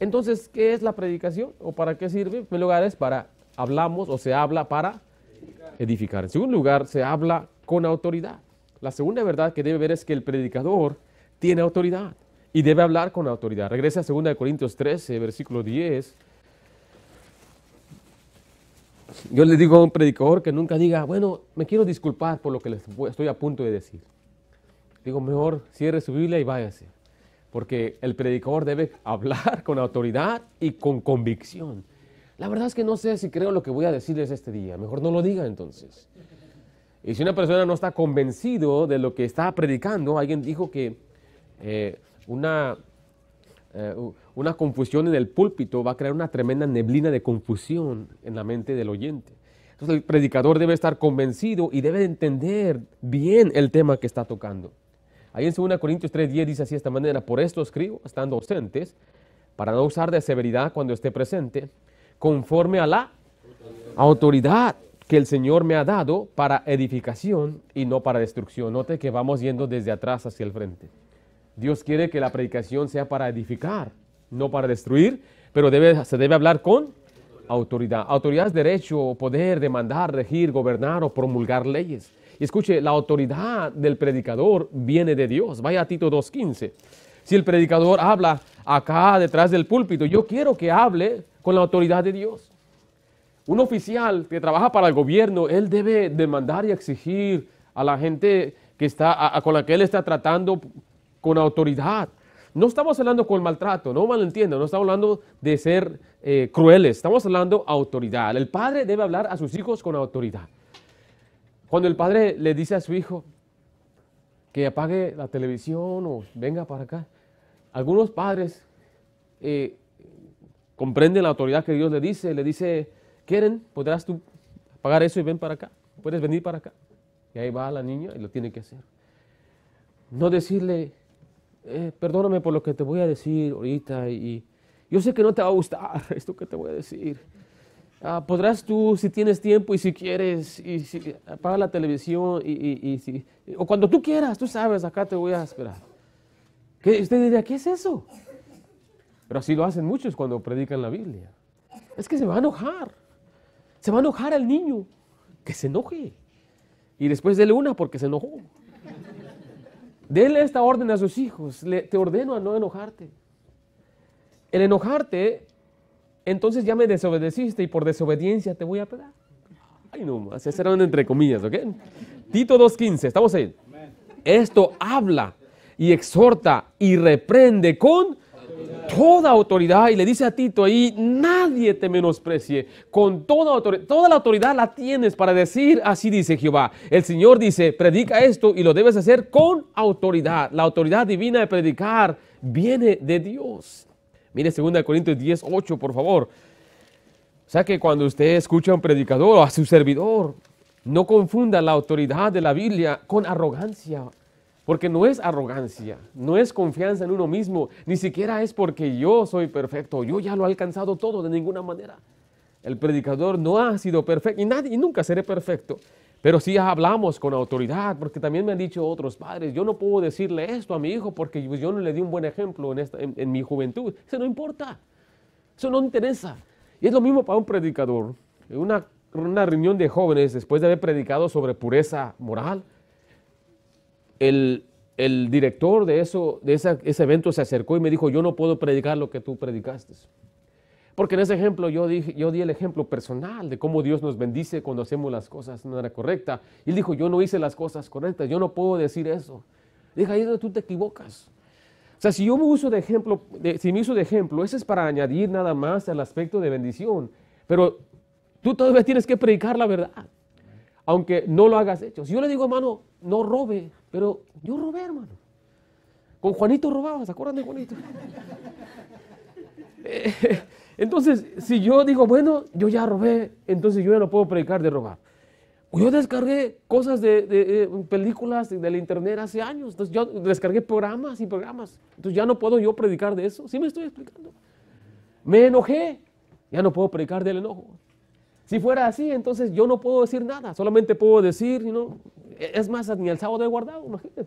Entonces, ¿qué es la predicación o para qué sirve? En primer lugar es para, hablamos o se habla para edificar. En segundo lugar, se habla con autoridad. La segunda verdad que debe ver es que el predicador tiene autoridad y debe hablar con autoridad. Regresa a 2 Corintios 13, versículo 10 yo le digo a un predicador que nunca diga, bueno, me quiero disculpar por lo que les estoy a punto de decir. Digo, mejor cierre su Biblia y váyase. Porque el predicador debe hablar con autoridad y con convicción. La verdad es que no sé si creo lo que voy a decirles este día. Mejor no lo diga entonces. Y si una persona no está convencido de lo que está predicando, alguien dijo que eh, una eh, una confusión en el púlpito va a crear una tremenda neblina de confusión en la mente del oyente. Entonces el predicador debe estar convencido y debe entender bien el tema que está tocando. Ahí en 2 Corintios 3:10 dice así de esta manera, por esto escribo, estando ausentes, para no usar de severidad cuando esté presente, conforme a la autoridad que el Señor me ha dado para edificación y no para destrucción. Note que vamos yendo desde atrás hacia el frente. Dios quiere que la predicación sea para edificar, no para destruir, pero se debe hablar con autoridad. Autoridad es derecho, poder, demandar, regir, gobernar o promulgar leyes. Y escuche, la autoridad del predicador viene de Dios. Vaya a Tito 2.15. Si el predicador habla acá detrás del púlpito, yo quiero que hable con la autoridad de Dios. Un oficial que trabaja para el gobierno, él debe demandar y exigir a la gente que está, con la que él está tratando con autoridad. No estamos hablando con maltrato, no malentiendo, no estamos hablando de ser eh, crueles, estamos hablando autoridad. El padre debe hablar a sus hijos con autoridad. Cuando el padre le dice a su hijo que apague la televisión o venga para acá, algunos padres eh, comprenden la autoridad que Dios le dice, le dice, ¿quieren? ¿Podrás tú apagar eso y ven para acá? ¿Puedes venir para acá? Y ahí va la niña y lo tiene que hacer. No decirle, eh, perdóname por lo que te voy a decir ahorita y yo sé que no te va a gustar esto que te voy a decir. Ah, podrás tú, si tienes tiempo y si quieres, y si, apaga la televisión y, si, o cuando tú quieras, tú sabes, acá te voy a esperar. ¿Qué, usted diría, ¿qué es eso? Pero así lo hacen muchos cuando predican la Biblia. Es que se va a enojar. Se va a enojar el niño. Que se enoje. Y después dele una porque se enojó. Dele esta orden a sus hijos. te ordeno a no enojarte. El enojarte, entonces ya me desobedeciste y por desobediencia te voy a pegar. Ay, no más. Ese era entre comillas, ¿ok? Tito 2.15, estamos ahí. Esto habla y exhorta y reprende con toda autoridad, y le dice a Tito ahí, nadie te menosprecie, con toda autoridad, toda la autoridad la tienes para decir, así dice Jehová. El Señor dice, predica esto y lo debes hacer con autoridad. La autoridad divina de predicar viene de Dios. Mire 2 Corintios 10, 8, por favor. O sea que cuando usted escucha a un predicador o a su servidor, no confunda la autoridad de la Biblia con arrogancia porque no es arrogancia, no es confianza en uno mismo, ni siquiera es porque yo soy perfecto, yo ya lo he alcanzado todo de ninguna manera. El predicador no ha sido perfecto y nadie y nunca seré perfecto. Pero sí hablamos con autoridad, porque también me han dicho otros padres, yo no puedo decirle esto a mi hijo porque yo no le di un buen ejemplo en, en mi juventud. Eso no importa, eso no interesa. Y es lo mismo para un predicador. En una, una reunión de jóvenes, después de haber predicado sobre pureza moral, el, director de, eso, de ese evento se acercó y me dijo, yo no puedo predicar lo que tú predicaste. Porque en ese ejemplo yo, dije, yo di el ejemplo personal de cómo Dios nos bendice cuando hacemos las cosas de manera correcta. Y él dijo, yo no hice las cosas correctas, yo no puedo decir eso. Dije, ahí es donde tú te equivocas. O sea, si yo me uso de ejemplo, si me uso de ejemplo, eso es para añadir nada más al aspecto de bendición. Pero tú todavía tienes que predicar la verdad, aunque no lo hagas hecho. Si yo le digo, hermano, no robe, pero yo robé, hermano. Con Juanito robaba, ¿se acuerdan de Juanito? Eh, entonces, si yo digo, bueno, yo ya robé, entonces yo ya no puedo predicar de robar. Yo descargué cosas de, de, películas de la internet hace años, entonces yo descargué programas y programas, entonces ya no puedo yo predicar de eso, ¿sí me estoy explicando? Me enojé, ya no puedo predicar del enojo. Si fuera así, entonces yo no puedo decir nada, solamente puedo decir, ¿no? Es más, ni el sábado he guardado, imagínate.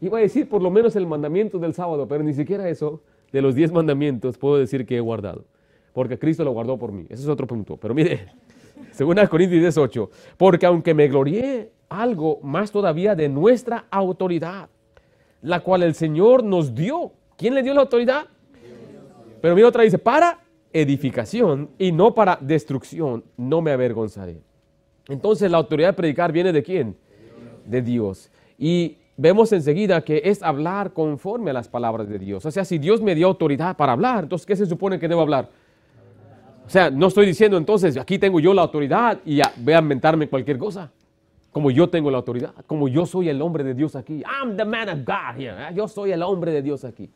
Iba a decir por lo menos el mandamiento del sábado, pero ni siquiera eso, de los diez mandamientos, puedo decir que he guardado. Porque Cristo lo guardó por mí. Ese es otro punto. Pero mire, según Corintios 18, porque aunque me glorié algo más todavía de nuestra autoridad, la cual el Señor nos dio. ¿Quién le dio la autoridad? Pero mira otra dice, para edificación y no para destrucción, no me avergonzaré. Entonces la autoridad de predicar viene de quién? de Dios. Y vemos enseguida que es hablar conforme a las palabras de Dios. O sea, si Dios me dio autoridad para hablar, entonces, ¿qué se supone que debo hablar? O sea, no estoy diciendo entonces, aquí tengo yo la autoridad y ya voy a inventarme cualquier cosa. Como yo tengo la autoridad, como yo soy el hombre de Dios aquí. I'm the man of God here. ¿eh? Yo soy el hombre de Dios aquí.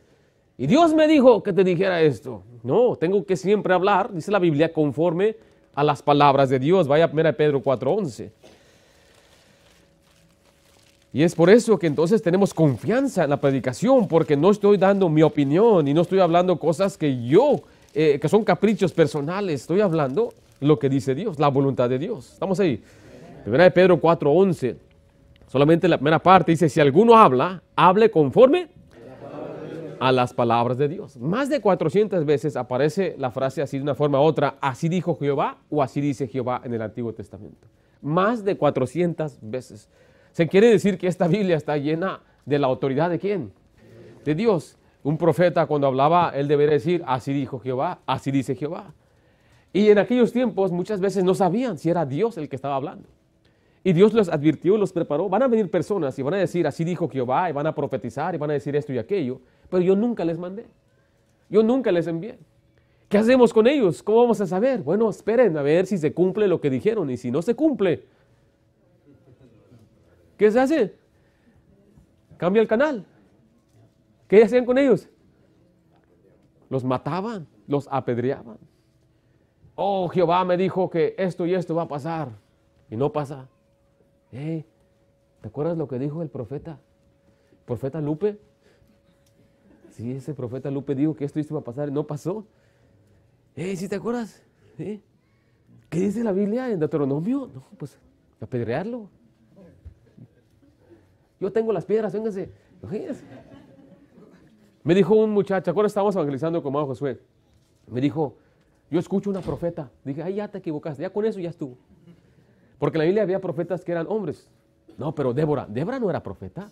Y Dios me dijo que te dijera esto. No, tengo que siempre hablar, dice la Biblia, conforme a las palabras de Dios. Vaya a 1 Pedro 4:11. Y es por eso que entonces tenemos confianza en la predicación, porque no estoy dando mi opinión y no estoy hablando cosas que yo, eh, que son caprichos personales, estoy hablando lo que dice Dios, la voluntad de Dios. Estamos ahí. Primera de Pedro 4:11. Solamente la primera parte dice, si alguno habla, hable conforme a las palabras de Dios. Más de 400 veces aparece la frase así de una forma u otra, así dijo Jehová o así dice Jehová en el Antiguo Testamento. Más de 400 veces. Se quiere decir que esta Biblia está llena de la autoridad de quién? De Dios. Un profeta cuando hablaba, él debería decir, así dijo Jehová, así dice Jehová. Y en aquellos tiempos muchas veces no sabían si era Dios el que estaba hablando. Y Dios los advirtió, los preparó. Van a venir personas y van a decir, así dijo Jehová, y van a profetizar y van a decir esto y aquello. Pero yo nunca les mandé. Yo nunca les envié. ¿Qué hacemos con ellos? ¿Cómo vamos a saber? Bueno, esperen a ver si se cumple lo que dijeron. Y si no se cumple, ¿Qué se hace? Cambia el canal. ¿Qué hacían con ellos? Los mataban, los apedreaban. Oh, Jehová me dijo que esto y esto va a pasar. Y no pasa. ¿te acuerdas lo que dijo el profeta? ¿Profeta Lupe? Sí, ese profeta Lupe dijo que esto va a pasar no pasó. ¿Eh? ¿Sí te acuerdas? ¿Qué dice la Biblia en Deuteronomio? No, pues apedrearlo. Yo tengo las piedras, vénganse. Me dijo un muchacho, ahora estábamos evangelizando con Mao Josué. Me dijo, yo escucho una profeta. Dije, ay, ya te equivocaste, ya con eso ya estuvo. Porque en la Biblia había profetas que eran hombres. No, pero Débora, Débora no era profeta.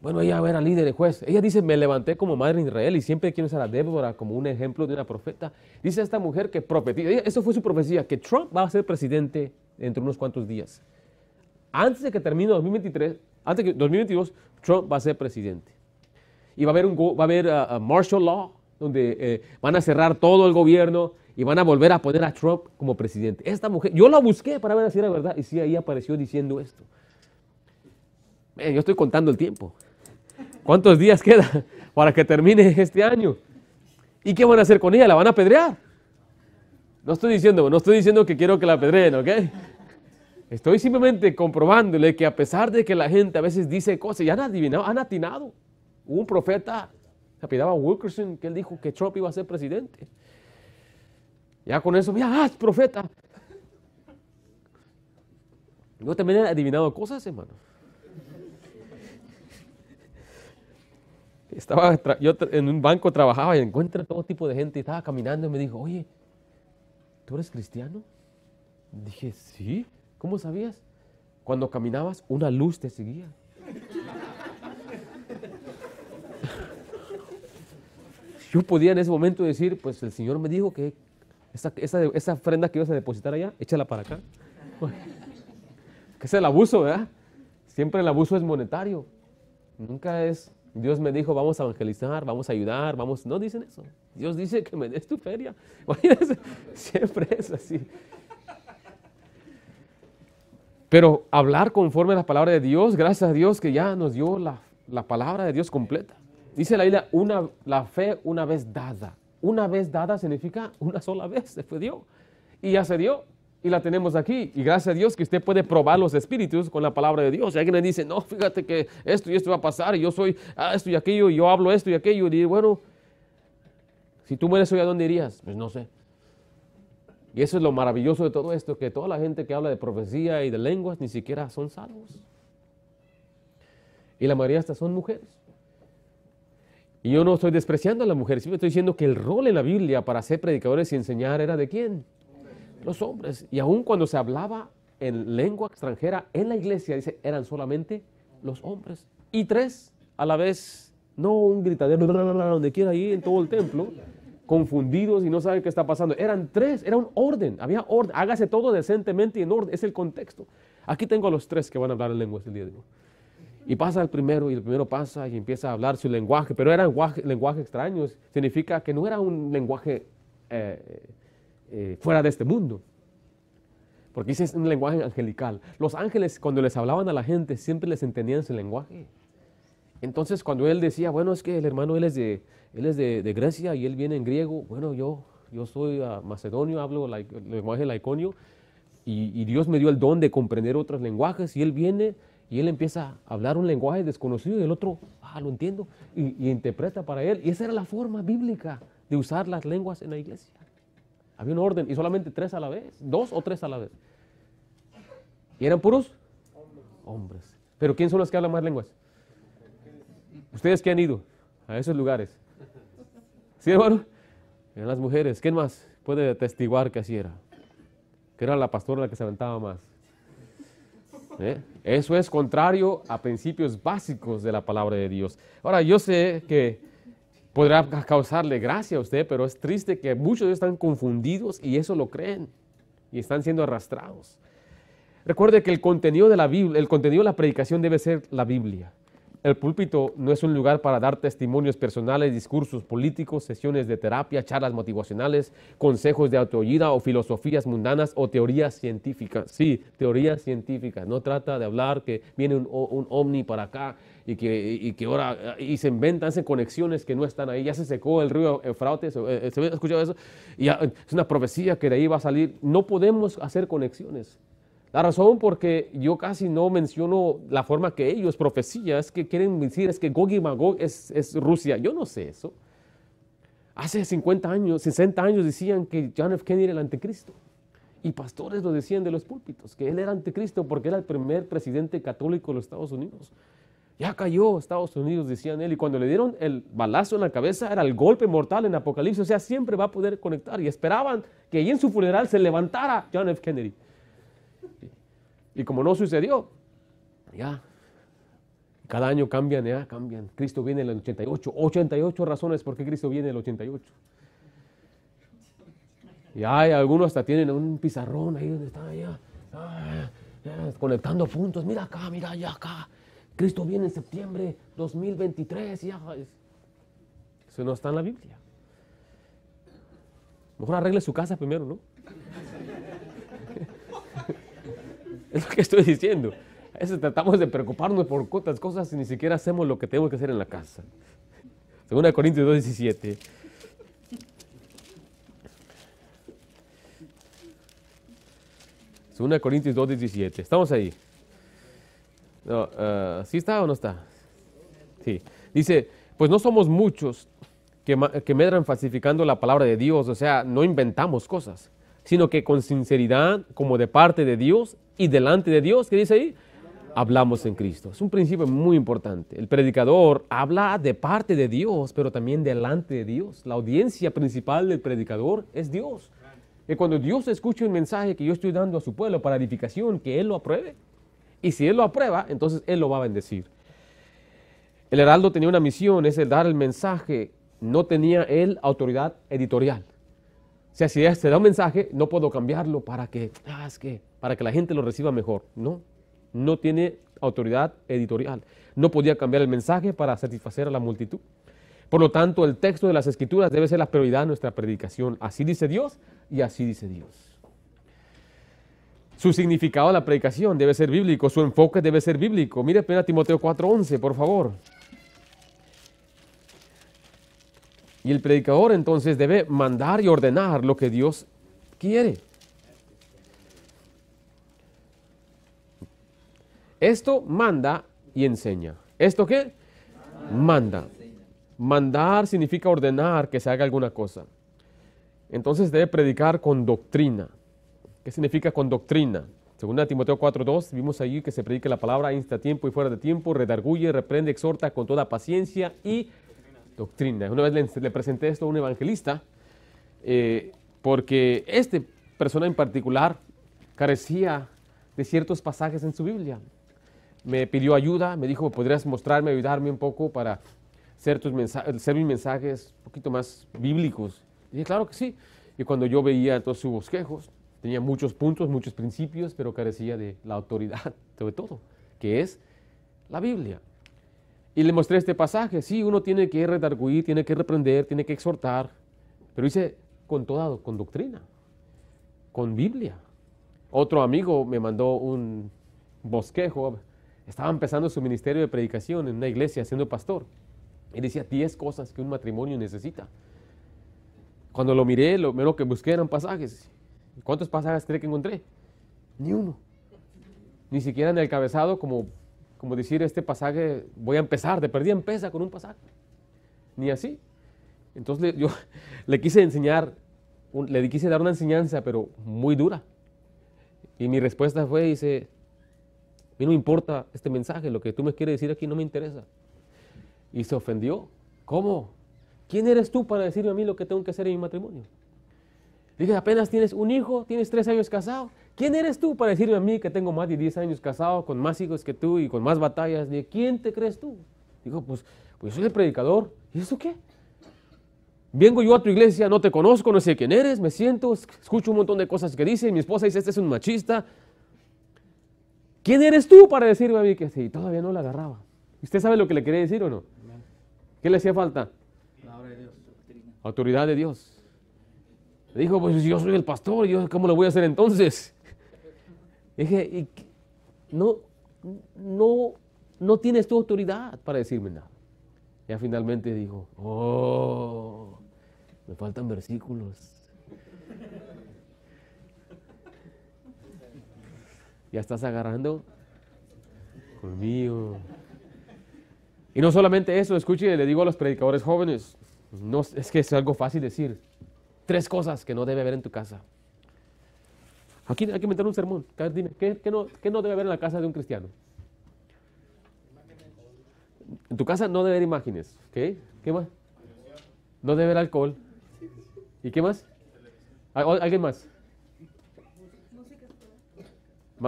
Bueno, ella era líder de juez. Ella dice, me levanté como madre en Israel y siempre quiero usar a Débora como un ejemplo de una profeta. Dice esta mujer que profetiza, eso fue su profecía, que Trump va a ser presidente dentro de unos cuantos días. Antes de que termine 2023, antes de 2022, Trump va a ser presidente. Y va a haber, un, va a haber uh, uh, martial law, donde eh, van a cerrar todo el gobierno y van a volver a poner a Trump como presidente. Esta mujer, yo la busqué para ver si era verdad y sí, ahí apareció diciendo esto. yo estoy contando el tiempo. ¿Cuántos días queda para que termine este año? ¿Y qué van a hacer con ella? ¿La van a apedrear? No estoy diciendo, no estoy diciendo que quiero que la apedreen, ¿ok? Estoy simplemente comprobándole que a pesar de que la gente a veces dice cosas, ya han adivinado, han atinado. Hubo un profeta, se apellidaba Wilkerson, que él dijo que Trump iba a ser presidente. Ya con eso, ya, ah, es profeta. Yo también he adivinado cosas, hermano. Estaba, yo en un banco trabajaba y encuentro todo tipo de gente y estaba caminando y me dijo, oye, ¿tú eres cristiano? Dije, sí. ¿Cómo sabías? Cuando caminabas, una luz te seguía. Yo podía en ese momento decir, pues el Señor me dijo que esa, esa, ofrenda que ibas a depositar allá, échala para acá. que es el abuso, ¿verdad? Siempre el abuso es monetario. Nunca es, Dios me dijo, vamos a evangelizar, vamos a ayudar, vamos... No dicen eso. Dios dice que me des tu feria. Siempre es así. Pero hablar conforme a la palabra de Dios, gracias a Dios que ya nos dio la, palabra de Dios completa. Dice la Biblia, una, la fe una vez dada. Una vez dada significa una sola vez, se fue dio. Y ya se dio y la tenemos aquí. Y gracias a Dios que usted puede probar los espíritus con la palabra de Dios. Y alguien le dice, no, fíjate que esto y esto va a pasar, y yo soy ah, esto y aquello, y yo hablo esto y aquello. Y bueno, si tú mueres hoy, ¿a dónde irías? Pues no sé. Y eso es lo maravilloso de todo esto, que toda la gente que habla de profecía y de lenguas ni siquiera son salvos. Y la mayoría hasta son mujeres. Y yo no estoy despreciando a las mujeres, simplemente estoy diciendo que el rol en la Biblia para ser predicadores y enseñar era de quién? Los hombres. Y aun cuando se hablaba en lengua extranjera en la iglesia, dice, eran solamente los hombres. Y tres a la vez, no un gritadero donde quiera ir en todo el templo, confundidos y no saben qué está pasando. Eran tres, era un orden, había orden. Hágase todo decentemente y en orden, es el contexto. Aquí tengo a los tres que van a hablar en lenguas el día de hoy. Y pasa el primero y el primero pasa y empieza a hablar su lenguaje, pero era lenguaje, lenguaje extraño, significa que no era un lenguaje eh, eh, fuera de este mundo. Porque ese es un lenguaje angelical. Los ángeles cuando les hablaban a la gente siempre les entendían ese lenguaje. Entonces cuando él decía, bueno, es que el hermano él es de, él es de, Grecia y él viene en griego, bueno, yo yo soy ah, macedonio, hablo el lenguaje laiconio, y, Dios me dio el don de comprender otros lenguajes, y él viene y él empieza a hablar un lenguaje desconocido, y el otro, ah, lo entiendo, y, interpreta para él. Y esa era la forma bíblica de usar las lenguas en la iglesia. Había un orden, y solamente tres a la vez, dos o tres a la vez. ¿Y eran puros? Hombres. ¿Pero quién son los que hablan más lenguas? Ustedes que han ido a esos lugares. ¿Sí, hermano? Eran las mujeres. ¿Quién más puede atestiguar que así era? Que era la pastora la que se aventaba más. ¿Eh? Eso es contrario a principios básicos de la palabra de Dios. Ahora, yo sé que podrá causarle gracia a usted, pero es triste que muchos están confundidos y eso lo creen y están siendo arrastrados. Recuerde que el contenido de la Biblia, el contenido de la predicación debe ser la Biblia. El púlpito no es un lugar para dar testimonios personales, discursos políticos, sesiones de terapia, charlas motivacionales, consejos de autoayuda o filosofías mundanas o teorías científicas. Sí, teorías científicas. No trata de hablar que viene un, un ovni para acá y que, y que ahora y se inventan, hacen conexiones que no están ahí. Ya se secó el río Eufrates, ¿se ha escuchado eso? Y es una profecía que de ahí va a salir. No podemos hacer conexiones. La razón por que yo casi no menciono la forma que ellos profecían es que quieren decir es que Gog y Magog es, es Rusia. Yo no sé eso. Hace 50 años, 60 años decían que John F. Kennedy era el anticristo. Y pastores lo decían de los púlpitos, que él era anticristo porque era el primer presidente católico de los Estados Unidos. Ya cayó Estados Unidos, decían él, y cuando le dieron el balazo en la cabeza era el golpe mortal en Apocalipsis, o sea, siempre va a poder conectar. Y esperaban que allí en su funeral se levantara John F. Kennedy. Y como no sucedió, ya, cada año cambian, ya, cambian. Cristo viene en el 88, 88 razones por qué Cristo viene en el 88. Y hay algunos hasta tienen un pizarrón ahí donde están ah, conectando puntos. Mira acá, mira allá acá. Cristo viene en septiembre 2023. Ya. Eso no está en la Biblia. Mejor arregle su casa primero, ¿no? Es lo que estoy diciendo. A tratamos de preocuparnos por otras cosas y ni siquiera hacemos lo que tenemos que hacer en la casa. Segunda Corintios 2.17. Segunda Corintios 2.17. Estamos ahí. No, eh, ¿Sí está o no está? Sí. Dice, pues no somos muchos que, que medran falsificando la palabra de Dios, o sea, no inventamos cosas sino que con sinceridad, como de parte de Dios y delante de Dios, ¿qué dice ahí? Hablamos en Cristo. Es un principio muy importante. El predicador habla de parte de Dios, pero también delante de Dios. La audiencia principal del predicador es Dios. Y cuando Dios escucha un mensaje que yo estoy dando a su pueblo para edificación, que Él lo apruebe. Y si Él lo aprueba, entonces Él lo va a bendecir. El heraldo tenía una misión, es el dar el mensaje. No tenía él autoridad editorial. O sea, si se da un mensaje, no puedo cambiarlo para que, ah, es para que la gente lo reciba mejor. No, no tiene autoridad editorial. No podía cambiar el mensaje para satisfacer a la multitud. Por lo tanto, el texto de las escrituras debe ser la prioridad de nuestra predicación. Así dice Dios y así dice Dios. Su significado de la predicación debe ser bíblico, su enfoque debe ser bíblico. Mire 1 Timoteo 4:11, por favor. Y el predicador entonces debe mandar y ordenar lo que Dios quiere. Esto manda y enseña. ¿Esto qué? Manda. Mandar significa ordenar que se haga alguna cosa. Entonces debe predicar con doctrina. ¿Qué significa con doctrina? Según Timoteo 4.2, vimos allí que se predica la palabra insta tiempo y fuera de tiempo, redarguye, reprende, exhorta con toda paciencia y doctrina. Una vez le, presenté esto a un evangelista eh, porque este persona en particular carecía de ciertos pasajes en su Biblia. Me pidió ayuda, me dijo, ¿podrías mostrarme, ayudarme un poco para hacer, tus mensajes, mis mensajes un poquito más bíblicos? Y dije, claro que sí. Y cuando yo veía todos sus bosquejos, tenía muchos puntos, muchos principios, pero carecía de la autoridad, sobre todo, que es la Biblia. Y le mostré este pasaje. Sí, uno tiene que redarguir, tiene que reprender, tiene que exhortar. Pero dice con toda, con doctrina, con Biblia. Otro amigo me mandó un bosquejo. Estaba empezando su ministerio de predicación en una iglesia siendo pastor. Y decía 10 cosas que un matrimonio necesita. Cuando lo miré, lo menos que busqué eran pasajes. ¿Cuántos pasajes cree que encontré? Ni uno. Ni siquiera en el cabezado, como, como decir este pasaje, voy a empezar, de perdida empieza con un pasaje. Ni así. Entonces yo le quise enseñar, le quise dar una enseñanza, pero muy dura. Y mi respuesta fue, dice, a mí no me importa este mensaje, lo que tú me quieres decir aquí no me interesa. Y se ofendió. ¿Cómo? ¿Quién eres tú para decirme a mí lo que tengo que hacer en mi matrimonio? Dije, apenas tienes un hijo, tienes tres años casado. ¿Quién eres tú para decirme a mí que tengo más de diez años casado, con más hijos que tú y con más batallas? Dije, ¿quién te crees tú? Dijo, pues, pues soy el predicador. ¿Y eso qué? Vengo yo a tu iglesia, no te conozco, no sé quién eres, me siento, escucho un montón de cosas que dice, mi esposa dice, este es un machista. ¿Quién eres tú para decirme a mí que sí? Todavía no la agarraba. ¿Usted sabe lo que le quería decir o no? ¿Qué le hacía falta? Autoridad de Dios. Dijo, pues yo soy el pastor, yo ¿cómo lo voy a hacer entonces? Dije, no, no, no tienes tu autoridad para decirme nada. Ya finalmente dijo, oh, me faltan versículos. Ya estás agarrando conmigo. Y no solamente eso, escuche, le digo a los predicadores jóvenes, no, es que es algo fácil decir, tres cosas que no debe haber en tu casa. Aquí hay que meter un sermón. Dime, ¿qué, no, ¿qué no debe haber en la casa de un cristiano? En tu casa no debe haber imágenes. ¿Qué? ¿Qué más? No debe haber alcohol. ¿Y qué más? ¿Alguien más?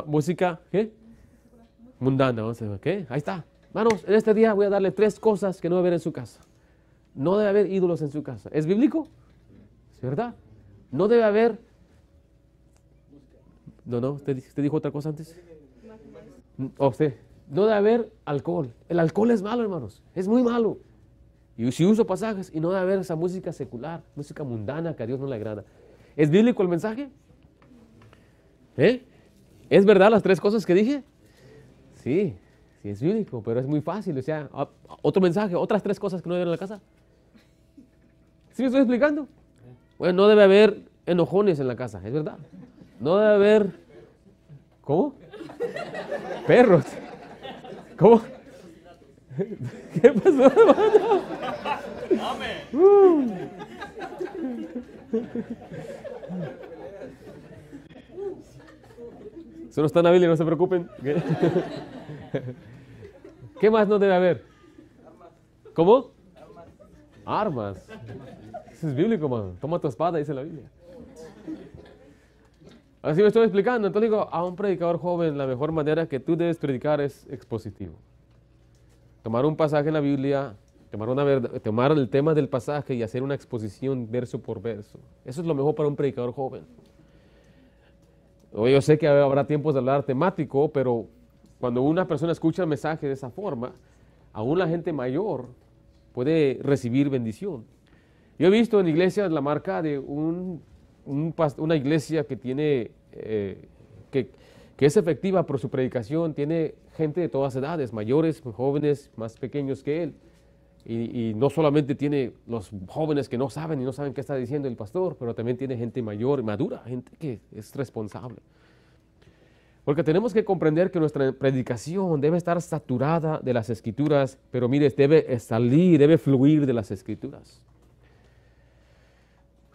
Música, ¿qué? Mundana, ¿qué? Ahí está. Manos, en este día voy a darle tres cosas que no debe haber en su casa. No debe haber ídolos en su casa. ¿Es bíblico? ¿Es verdad? No debe haber... No, no, usted, usted dijo otra cosa antes. ¿O usted, no debe haber alcohol. El alcohol es malo, hermanos. Es muy malo. Y si uso pasajes y no debe haber esa música secular, música mundana que a Dios no le agrada. ¿Es bíblico el mensaje? ¿Eh? ¿Es verdad las tres cosas que dije? Sí, sí es bíblico, pero es muy fácil. O sea, otro mensaje, otras tres cosas que no deben en la casa. ¿Sí me estoy explicando? Bueno, no debe haber enojones en la casa, es verdad. No debe haber... ¿Cómo? Perros. ¿Cómo? ¿Qué pasó, hermano? Uh. Eso no está en la Biblia, no se preocupen. ¿Qué más no debe haber? ¿Cómo? Armas. Eso es bíblico, mano. Toma tu espada, dice la Biblia. Así me estoy explicando. Entonces digo, a un predicador joven, la mejor manera que tú debes predicar es expositivo. Tomar un pasaje en la Biblia, tomar, una verdad, tomar el tema del pasaje y hacer una exposición verso por verso. Eso es lo mejor para un predicador joven. Yo sé que habrá tiempos de hablar temático, pero cuando una persona escucha el mensaje de esa forma, aún la gente mayor puede recibir bendición. Yo he visto en iglesias la marca de un, una iglesia que tiene, eh, que, es efectiva por su predicación, tiene gente de todas edades, mayores, jóvenes, más pequeños que él. Y, y, no solamente tiene los jóvenes que no saben y no saben qué está diciendo el pastor, pero también tiene gente mayor, madura, gente que es responsable. Porque tenemos que comprender que nuestra predicación debe estar saturada de las escrituras, pero mire, debe salir, debe fluir de las escrituras.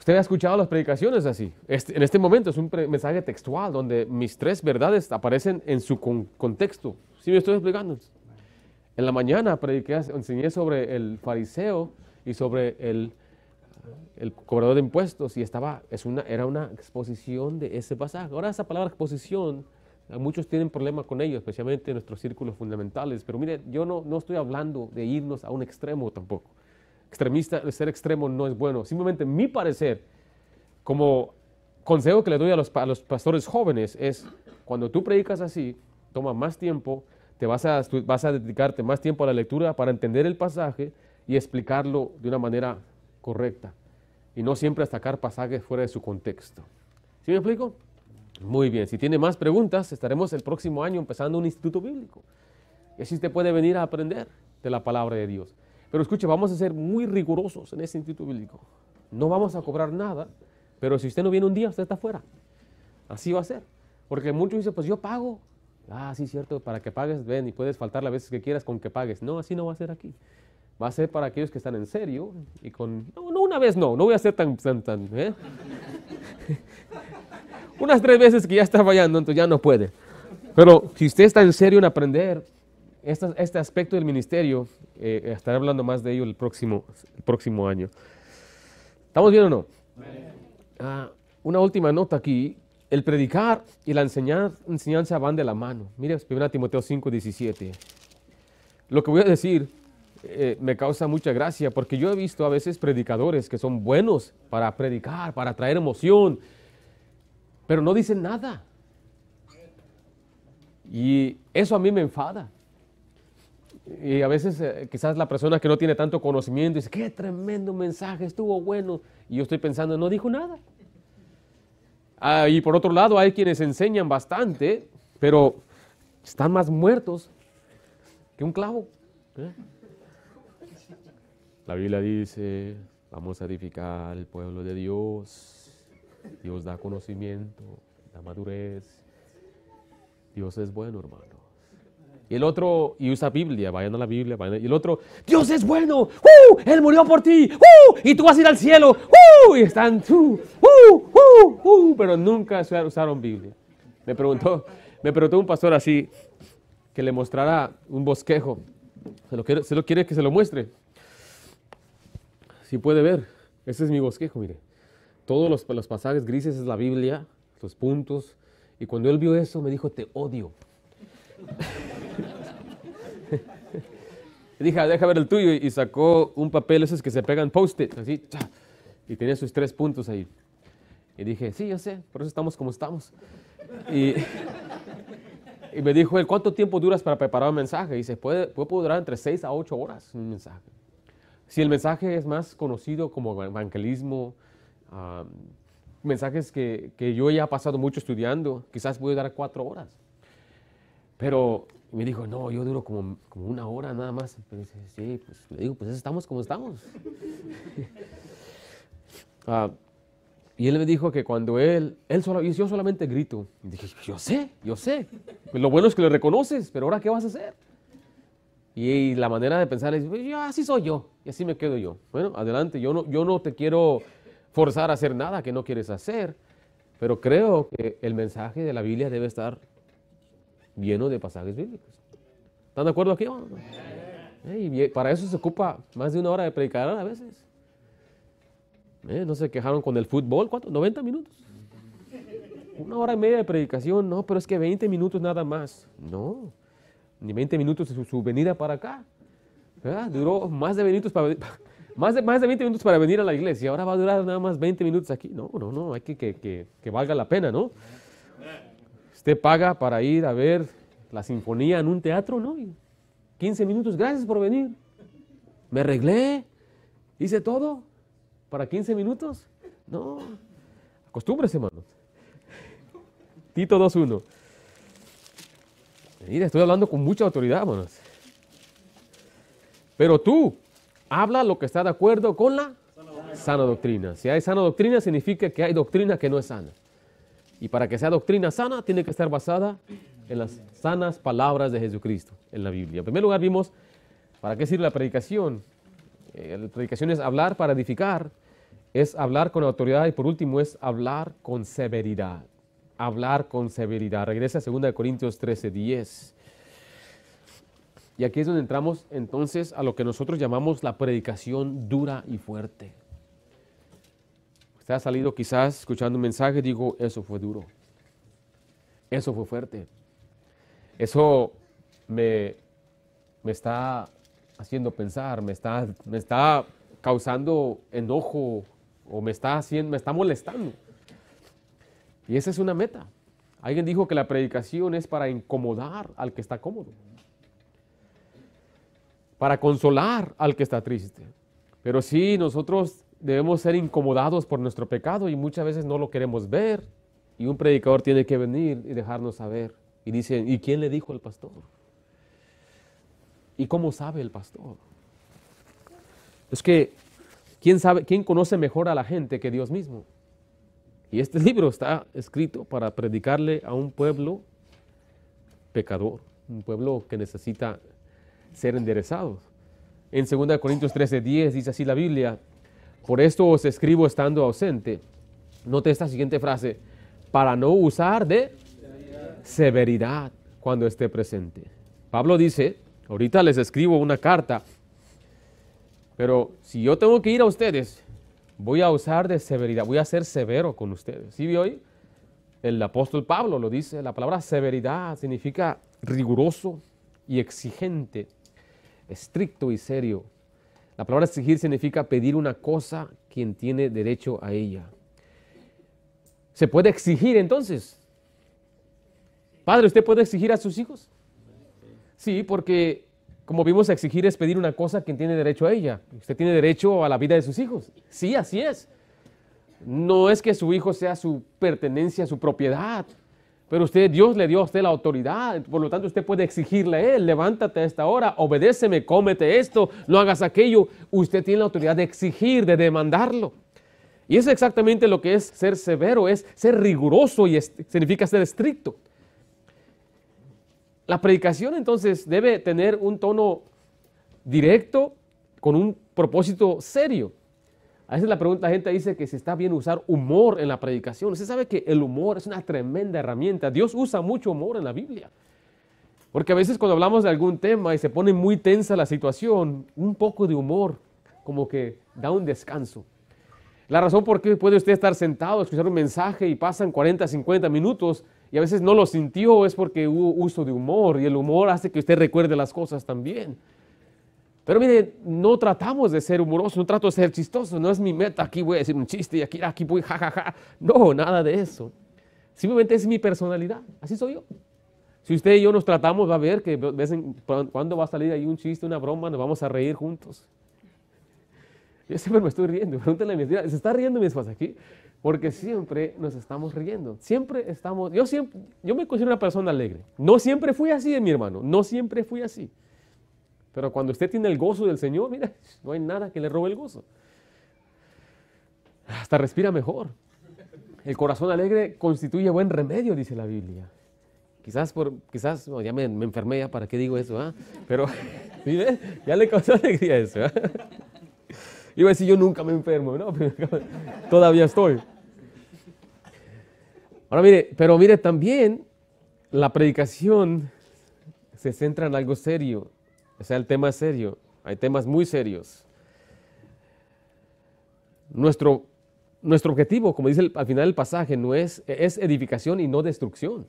Usted ha escuchado las predicaciones así. Este, en este momento es un mensaje textual donde mis tres verdades aparecen en su contexto. ¿Sí me estoy explicando? En la mañana prediqué, enseñé sobre el fariseo y sobre el, el cobrador de impuestos y estaba, es una, era una exposición de ese pasaje. Ahora esa palabra exposición Muchos tienen problemas con ello, especialmente en nuestros círculos fundamentales. Pero mire, yo no, no estoy hablando de irnos a un extremo tampoco. Extremista, ser extremo no es bueno. Simplemente mi parecer, como consejo que le doy a los, pastores jóvenes, es cuando tú predicas así, toma más tiempo, te vas a, vas dedicarte más tiempo a la lectura para entender el pasaje y explicarlo de una manera correcta. Y no siempre sacar pasajes fuera de su contexto. ¿Sí me explico? Muy bien, si tiene más preguntas, estaremos el próximo año empezando un instituto bíblico. Y así usted puede venir a aprender de la palabra de Dios. Pero escuche, vamos a ser muy rigurosos en ese instituto bíblico. no vamos a cobrar nada, pero si usted no viene un día, usted está fuera. Así va a ser. Porque muchos dicen, pues yo pago. Ah, sí, cierto, para que pagues, ven y puedes faltar las veces que quieras con que pagues. No, así no va a ser aquí. Va a ser para aquellos que están en serio y con... No, no una vez no, no voy a ser tan... tan, tan ¿eh? Unas tres veces que ya está fallando, entonces ya no puede. Pero si usted está en serio en aprender este, aspecto del ministerio, eh, estaré hablando más de ello el próximo, próximo año. ¿Estamos bien o no? Ah, una última nota aquí. El predicar y la enseñanza van de la mano. Mire, 1 Timoteo 5, 17. Lo que voy a decir eh, me causa mucha gracia porque yo he visto a veces predicadores que son buenos para predicar, para traer emoción, pero no dicen nada. Y eso a mí me enfada. Y a veces eh, quizás la persona que no tiene tanto conocimiento dice, qué tremendo mensaje, estuvo bueno. Y yo estoy pensando, no dijo nada. Ah, y por otro lado hay quienes enseñan bastante, pero están más muertos que un clavo. ¿eh? La Biblia dice, vamos a edificar el pueblo de Dios. Dios da conocimiento, da madurez. Dios es bueno, hermano. Y el otro, y usa Biblia, vayan a la Biblia, y el otro, Dios es bueno, ¡Uh! Él murió por ti, ¡Uh! y tú vas a ir al cielo, ¡Uh! y están, ¡Uh! ¡Uh! ¡Uh! pero nunca usaron Biblia. Me preguntó, me preguntó un pastor así, que le mostrara un bosquejo, se lo quiere, se lo quiere que se lo muestre. Si puede ver, ese es mi bosquejo, mire. Todos los, los pasajes grises es la Biblia, los puntos, y cuando él vio eso me dijo, te odio. Dije, ah, deja ver el tuyo. Y sacó un papel, esos que se pegan post-it, así, y tenía sus tres puntos ahí. Y dije, sí, yo sé, por eso estamos como estamos. Y, y me dijo él, ¿cuánto tiempo duras para preparar un mensaje? Y dice, puede, puede durar entre seis a ocho horas un mensaje. Si el mensaje es más conocido como evangelismo, mensajes que, que, yo ya he pasado mucho estudiando, quizás puede dar cuatro horas. Pero me dijo, no, yo duro como, como una hora nada más. Dice, sí, pues le digo, pues estamos como estamos. Ah, y él me dijo que cuando él, él solo, yo solamente grito. Y dije, yo sé, yo sé. Lo bueno es que le reconoces, pero ahora ¿qué vas a hacer? Y, la manera de pensar es, pues, así soy yo, y así me quedo yo. Bueno, adelante, yo no, yo no te quiero forzar a hacer nada que no quieres hacer, pero creo que el mensaje de la Biblia debe estar lleno de pasajes bíblicos. ¿Están de acuerdo aquí? y para eso se ocupa más de una hora de predicar a veces. Eh, no se quejaron con el fútbol, ¿cuánto? 90 minutos. Una hora y media de predicación, no, pero es que 20 minutos nada más. No, ni 20 minutos su, venida para acá. Duró más de, minutos para, más, de, más de 20 minutos para venir a la iglesia. Ahora va a durar nada más 20 minutos aquí. No, no, no, hay que que, que valga la pena, ¿no? Usted paga para ir a ver la sinfonía en un teatro, ¿no? 15 minutos, gracias por venir. Me arreglé, hice todo para 15 minutos. No, acostúmbrese, hermano. Tito 2.1. Mira, estoy hablando con mucha autoridad, hermanos. Pero tú, habla lo que está de acuerdo con la sana doctrina. Si hay sana doctrina, significa que hay doctrina que no es sana. Y para que sea doctrina sana, tiene que estar basada en las sanas palabras de Jesucristo en la Biblia. En primer lugar, vimos para qué sirve la predicación. Eh, la predicación es hablar para edificar, es hablar con autoridad y por último es hablar con severidad. Hablar con severidad. Regresa a 2 Corintios 13, 10. Y aquí es donde entramos entonces a lo que nosotros llamamos la predicación dura y fuerte. Usted ha salido quizás escuchando un mensaje y digo, eso fue duro. Eso fue fuerte. Eso me, me está haciendo pensar, me está, me está causando enojo o me está, haciendo, me está molestando. Y esa es una meta. Alguien dijo que la predicación es para incomodar al que está cómodo, para consolar al que está triste. Pero sí, nosotros debemos ser incomodados por nuestro pecado y muchas veces no lo queremos ver. Y un predicador tiene que venir y dejarnos saber. Y dicen, ¿y quién le dijo al pastor? ¿Y cómo sabe el pastor? Es que ¿quién, sabe, ¿quién conoce mejor a la gente que Dios mismo? Y este libro está escrito para predicarle a un pueblo pecador, un pueblo que necesita ser enderezado. En 2 Corintios 13, 10 dice así la Biblia, por esto os escribo estando ausente. Note esta siguiente frase, para no usar de severidad cuando esté presente. Pablo dice, ahorita les escribo una carta, pero si yo tengo que ir a ustedes, voy a usar de severidad, voy a ser severo con ustedes. ¿Sí vio hoy? El apóstol Pablo lo dice, la palabra severidad significa riguroso y exigente, estricto y serio. La palabra exigir significa pedir una cosa quien tiene derecho a ella. ¿Se puede exigir entonces? Padre, ¿usted puede exigir a sus hijos? Sí, porque como vimos, exigir es pedir una cosa quien tiene derecho a ella. Usted tiene derecho a la vida de sus hijos. Sí, así es. No es que su hijo sea su pertenencia, su propiedad. Pero usted, Dios le dio a usted la autoridad, por lo tanto usted puede exigirle a Él, levántate a esta hora, obedéceme, cómete esto, no hagas aquello. Usted tiene la autoridad de exigir, de demandarlo. Y es exactamente lo que es ser severo, es ser riguroso y significa ser estricto. La predicación entonces debe tener un tono directo con un propósito serio. A veces la pregunta, la gente dice que si está bien usar humor en la predicación. Usted sabe que el humor es una tremenda herramienta. Dios usa mucho humor en la Biblia. Porque a veces cuando hablamos de algún tema y se pone muy tensa la situación, un poco de humor como que da un descanso. La razón por qué puede usted estar sentado, escuchar un mensaje y pasan 40, 50 minutos y a veces no lo sintió es porque hubo uso de humor y el humor hace que usted recuerde las cosas también. Pero mire, no tratamos de ser humorosos, no trato de ser chistoso, no es mi meta, aquí voy a decir un chiste y aquí, aquí voy jajaja. No, nada de eso. Simplemente es mi personalidad, así soy yo. Si usted y yo nos tratamos, va a ver que cuando va a salir ahí un chiste, una broma, nos vamos a reír juntos. Yo siempre me estoy riendo. Pregúntenle a mi ¿se está riendo mi esposa aquí? Porque siempre nos estamos riendo. Siempre estamos. Yo, siempre, yo me considero una persona alegre. No siempre fui así, mi hermano. No siempre fui así. Pero cuando usted tiene el gozo del Señor, mira, no hay nada que le robe el gozo. Hasta respira mejor. El corazón alegre constituye buen remedio, dice la Biblia. Quizás, por, quizás ya me, enfermé, ya para qué digo eso, ¿ah? pero ya le causó alegría eso. ¿ah? Iba a decir, yo nunca me enfermo, ¿no? Todavía estoy. Ahora mire, pero mire, también la predicación se centra en algo serio. O sea, el tema es serio. Hay temas muy serios. Nuestro, nuestro objetivo, como dice al final del pasaje, no es, es edificación y no destrucción.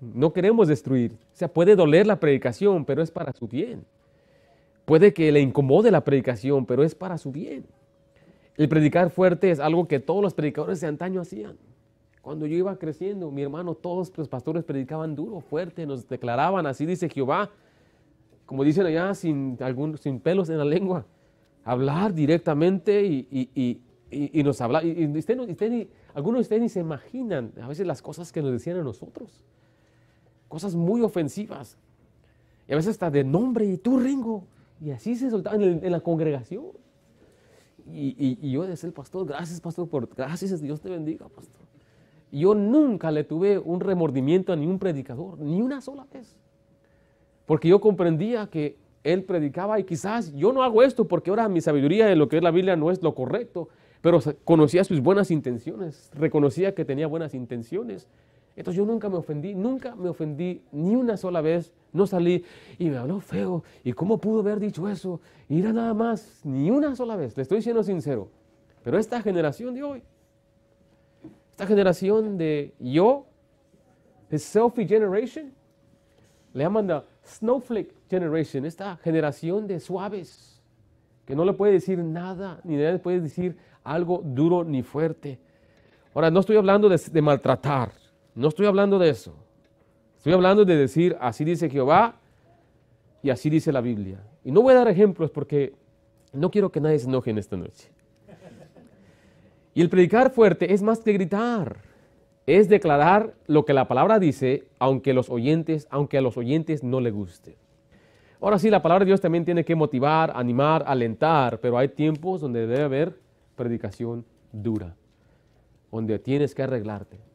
No queremos destruir. O sea, puede doler la predicación, pero es para su bien. Puede que le incomode la predicación, pero es para su bien. El predicar fuerte es algo que todos los predicadores de antaño hacían. Cuando yo iba creciendo, mi hermano, todos los pastores predicaban duro, fuerte, nos declaraban, así dice Jehová, como dicen allá, sin, algún, sin pelos en la lengua, hablar directamente y, nos hablar. Y, algunos de ustedes ni se imaginan a veces las cosas que nos decían a nosotros. Cosas muy ofensivas. Y a veces hasta de nombre, y tú, Ringo, y así se soltaban en, la congregación. Y, y, yo decía el pastor, gracias pastor, por, gracias, Dios te bendiga pastor. Y yo nunca le tuve un remordimiento a ningún predicador, ni una sola vez. Porque yo comprendía que él predicaba y quizás yo no hago esto porque ahora mi sabiduría de lo que es la Biblia no es lo correcto, pero conocía sus buenas intenciones, reconocía que tenía buenas intenciones entonces yo nunca me ofendí, nunca me ofendí ni una sola vez. No salí y me habló feo. ¿Y cómo pudo haber dicho eso? Y era nada más, ni una sola vez. Le estoy siendo sincero. Pero esta generación de hoy, esta generación de yo, the selfie generation, le llaman la snowflake generation, esta generación de suaves, que no le puede decir nada, ni le puede decir algo duro ni fuerte. Ahora, no estoy hablando de maltratar, no estoy hablando de eso. Estoy hablando de decir, así dice Jehová y así dice la Biblia. Y no voy a dar ejemplos porque no quiero que nadie se enoje en esta noche. Y el predicar fuerte es más que gritar, es declarar lo que la palabra dice, aunque a los oyentes no le guste. Ahora sí, la palabra de Dios también tiene que motivar, animar, alentar, pero hay tiempos donde debe haber predicación dura, donde tienes que arreglarte.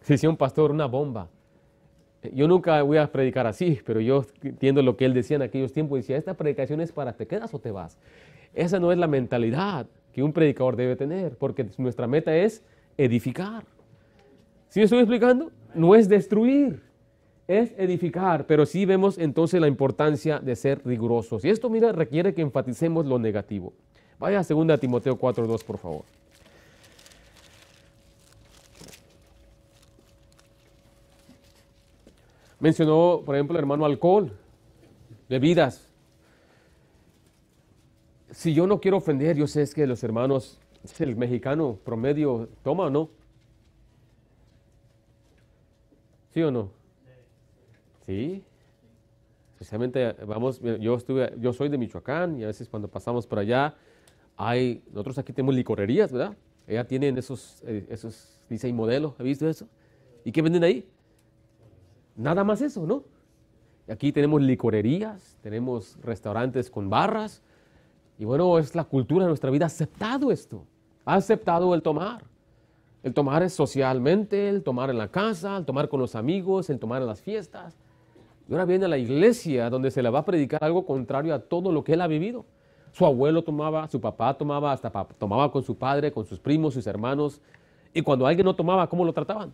Si decía un pastor, una bomba. Yo nunca voy a predicar así, pero yo entiendo lo que él decía en aquellos tiempos. Decía, esta predicación es para te quedas o te vas. Esa no es la mentalidad que un predicador debe tener, porque nuestra meta es edificar. ¿Sí me estoy explicando? No es destruir es edificar, pero sí vemos entonces la importancia de ser rigurosos. Y esto, mira, requiere que enfaticemos lo negativo. Vaya a 2 Timoteo 4.2, por favor. Mencionó, por ejemplo, el hermano alcohol, bebidas. Si yo no quiero ofender, yo sé que los hermanos, el mexicano promedio toma o no. ¿Sí o no? Sí. Especialmente, vamos, yo estuve, yo soy de Michoacán y a veces cuando pasamos por allá, hay, nosotros aquí tenemos licorerías, ¿verdad? Ella tienen esos, eh, esos, dice ahí modelo, ¿ha visto eso? ¿Y qué venden ahí? Nada más eso, ¿no? Aquí tenemos licorerías, tenemos restaurantes con barras, y bueno, es la cultura de nuestra vida, ha aceptado esto, ha aceptado el tomar. El tomar socialmente, el tomar en la casa, el tomar con los amigos, el tomar en las fiestas. Y ahora viene a la iglesia donde se le va a predicar algo contrario a todo lo que él ha vivido. Su abuelo tomaba, su papá tomaba, hasta tomaba con su padre, con sus primos, sus hermanos. Y cuando alguien no tomaba, ¿cómo lo trataban?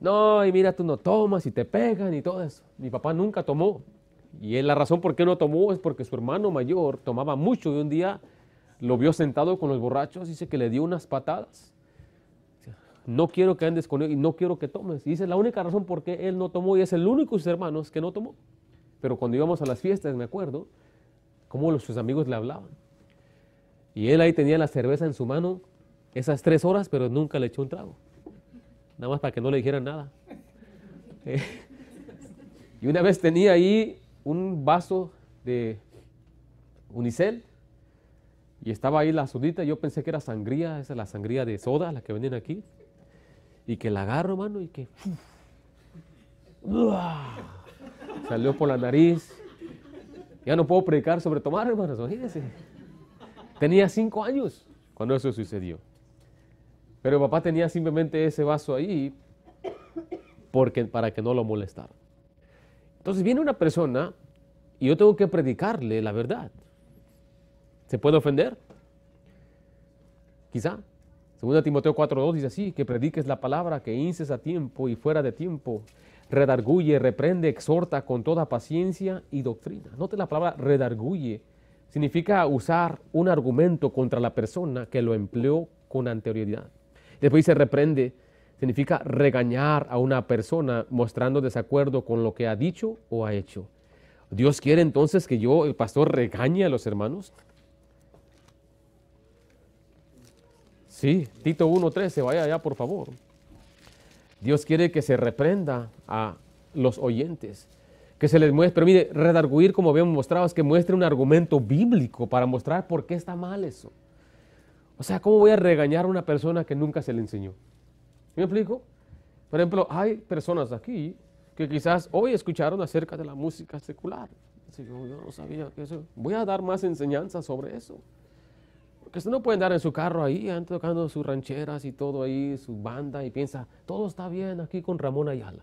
No, y mira, tú no tomas y te pegan y todo eso. Mi papá nunca tomó. Y la razón por qué no tomó es porque su hermano mayor tomaba mucho y un día lo vio sentado con los borrachos, dice que le dio unas patadas no quiero que andes con él y no quiero que tomes. Y dice, la única razón por qué él no tomó y es el único de sus hermanos que no tomó. Pero cuando íbamos a las fiestas, me acuerdo, cómo sus amigos le hablaban. Y él ahí tenía la cerveza en su mano esas tres horas, pero nunca le echó un trago. Nada más para que no le dijeran nada. y una vez tenía ahí un vaso de unicel y estaba ahí la sudita. Yo pensé que era sangría, esa es la sangría de soda, la que venden aquí y que la agarro, hermano, y que salió por la nariz. Ya no puedo predicar sobre tomar, hermanos, imagínense. Tenía cinco años cuando eso sucedió. Pero papá tenía simplemente ese vaso ahí porque, para que no lo molestara. Entonces viene una persona y yo tengo que predicarle la verdad. ¿Se puede ofender? Quizá. Segunda Timoteo 4.2 dice así, que prediques la palabra, que inces a tiempo y fuera de tiempo, redarguye, reprende, exhorta con toda paciencia y doctrina. Note la palabra redarguye, significa usar un argumento contra la persona que lo empleó con anterioridad. Después dice reprende, significa regañar a una persona mostrando desacuerdo con lo que ha dicho o ha hecho. Dios quiere entonces que yo, el pastor, regañe a los hermanos. Sí, Tito 1.13, vaya allá por favor. Dios quiere que se reprenda a los oyentes, que se les muestre, pero mire, redarguir como habíamos mostrado es que muestre un argumento bíblico para mostrar por qué está mal eso. O sea, ¿cómo voy a regañar a una persona que nunca se le enseñó? ¿Me explico? Por ejemplo, hay personas aquí que quizás hoy escucharon acerca de la música secular. Yo, no sabía que eso. Voy a dar más enseñanza sobre eso. Porque usted no puede andar en su carro ahí, tocando sus rancheras y todo ahí, su banda, y piensa, todo está bien aquí con Ramón Ayala.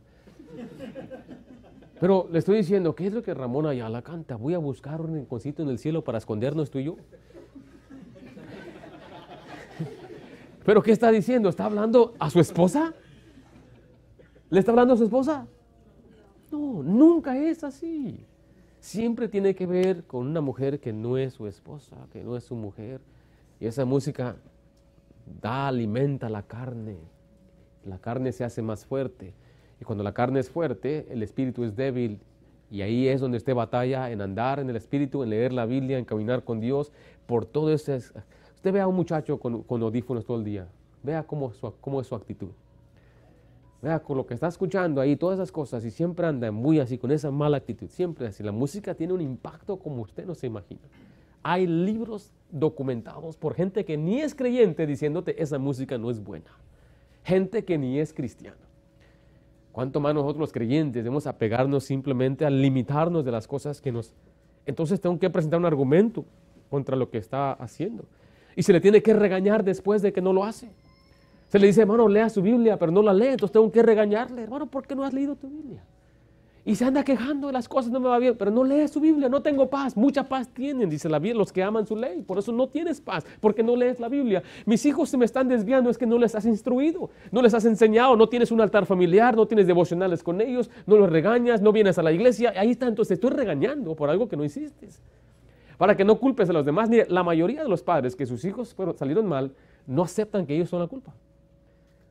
Pero le estoy diciendo, ¿qué es lo que Ramón Ayala canta? Voy a buscar un rinconcito en el cielo para escondernos tú y yo. ¿Pero qué está diciendo? ¿Está hablando a su esposa? ¿Le está hablando a su esposa? No, nunca es así. Siempre tiene que ver con una mujer que no es su esposa, que no es su mujer, y esa música da, alimenta la carne. La carne se hace más fuerte. Y cuando la carne es fuerte, el espíritu es débil. Y ahí es donde esté batalla en andar en el espíritu, en leer la Biblia, en caminar con Dios. Por todo ese... Usted ve a un muchacho con, audífonos todo el día. Vea cómo, cómo es su actitud. Vea con lo que está escuchando ahí, todas esas cosas, y siempre anda muy así, con esa mala actitud. Siempre así. La música tiene un impacto como usted no se imagina. Hay libros documentados por gente que ni es creyente diciéndote esa música no es buena. Gente que ni es cristiana. ¿Cuánto más nosotros los creyentes debemos apegarnos simplemente a limitarnos de las cosas que nos... Entonces tengo que presentar un argumento contra lo que está haciendo. Y se le tiene que regañar después de que no lo hace. Se le dice, hermano, lea su Biblia, pero no la lee, entonces tengo que regañarle, hermano, ¿por qué no has leído tu Biblia? Y se anda quejando de las cosas, no me va bien, pero no lees su Biblia, no tengo paz. Mucha paz tienen, dice la Biblia, los que aman su ley. Por eso no tienes paz, porque no lees la Biblia. Mis hijos se me están desviando, es que no les has instruido, no les has enseñado, no tienes un altar familiar, no tienes devocionales con ellos, no los regañas, no vienes a la iglesia. Ahí está, entonces estoy regañando por algo que no hiciste. Para que no culpes a los demás. La mayoría de los padres que sus hijos fueron, salieron mal, no aceptan que ellos son la culpa.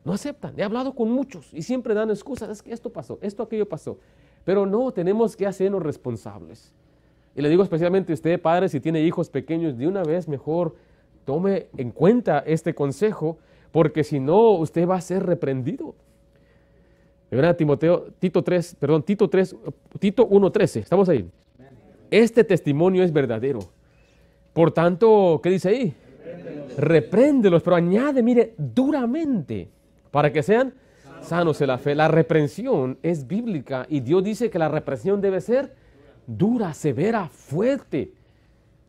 No aceptan. He hablado con muchos y siempre dan excusas. Es que esto pasó, esto, aquello pasó. Pero no, tenemos que hacernos responsables. Y le digo especialmente a usted, padre, si tiene hijos pequeños, de una vez mejor tome en cuenta este consejo, porque si no, usted va a ser reprendido. Primera Timoteo, Tito 3, perdón, Tito 3, Tito 1.13, estamos ahí. Este testimonio es verdadero. Por tanto, ¿qué dice ahí? Repréndelos, pero añade, mire, duramente, para que sean sanos en la fe. La reprensión es bíblica y Dios dice que la reprensión debe ser dura, severa, fuerte,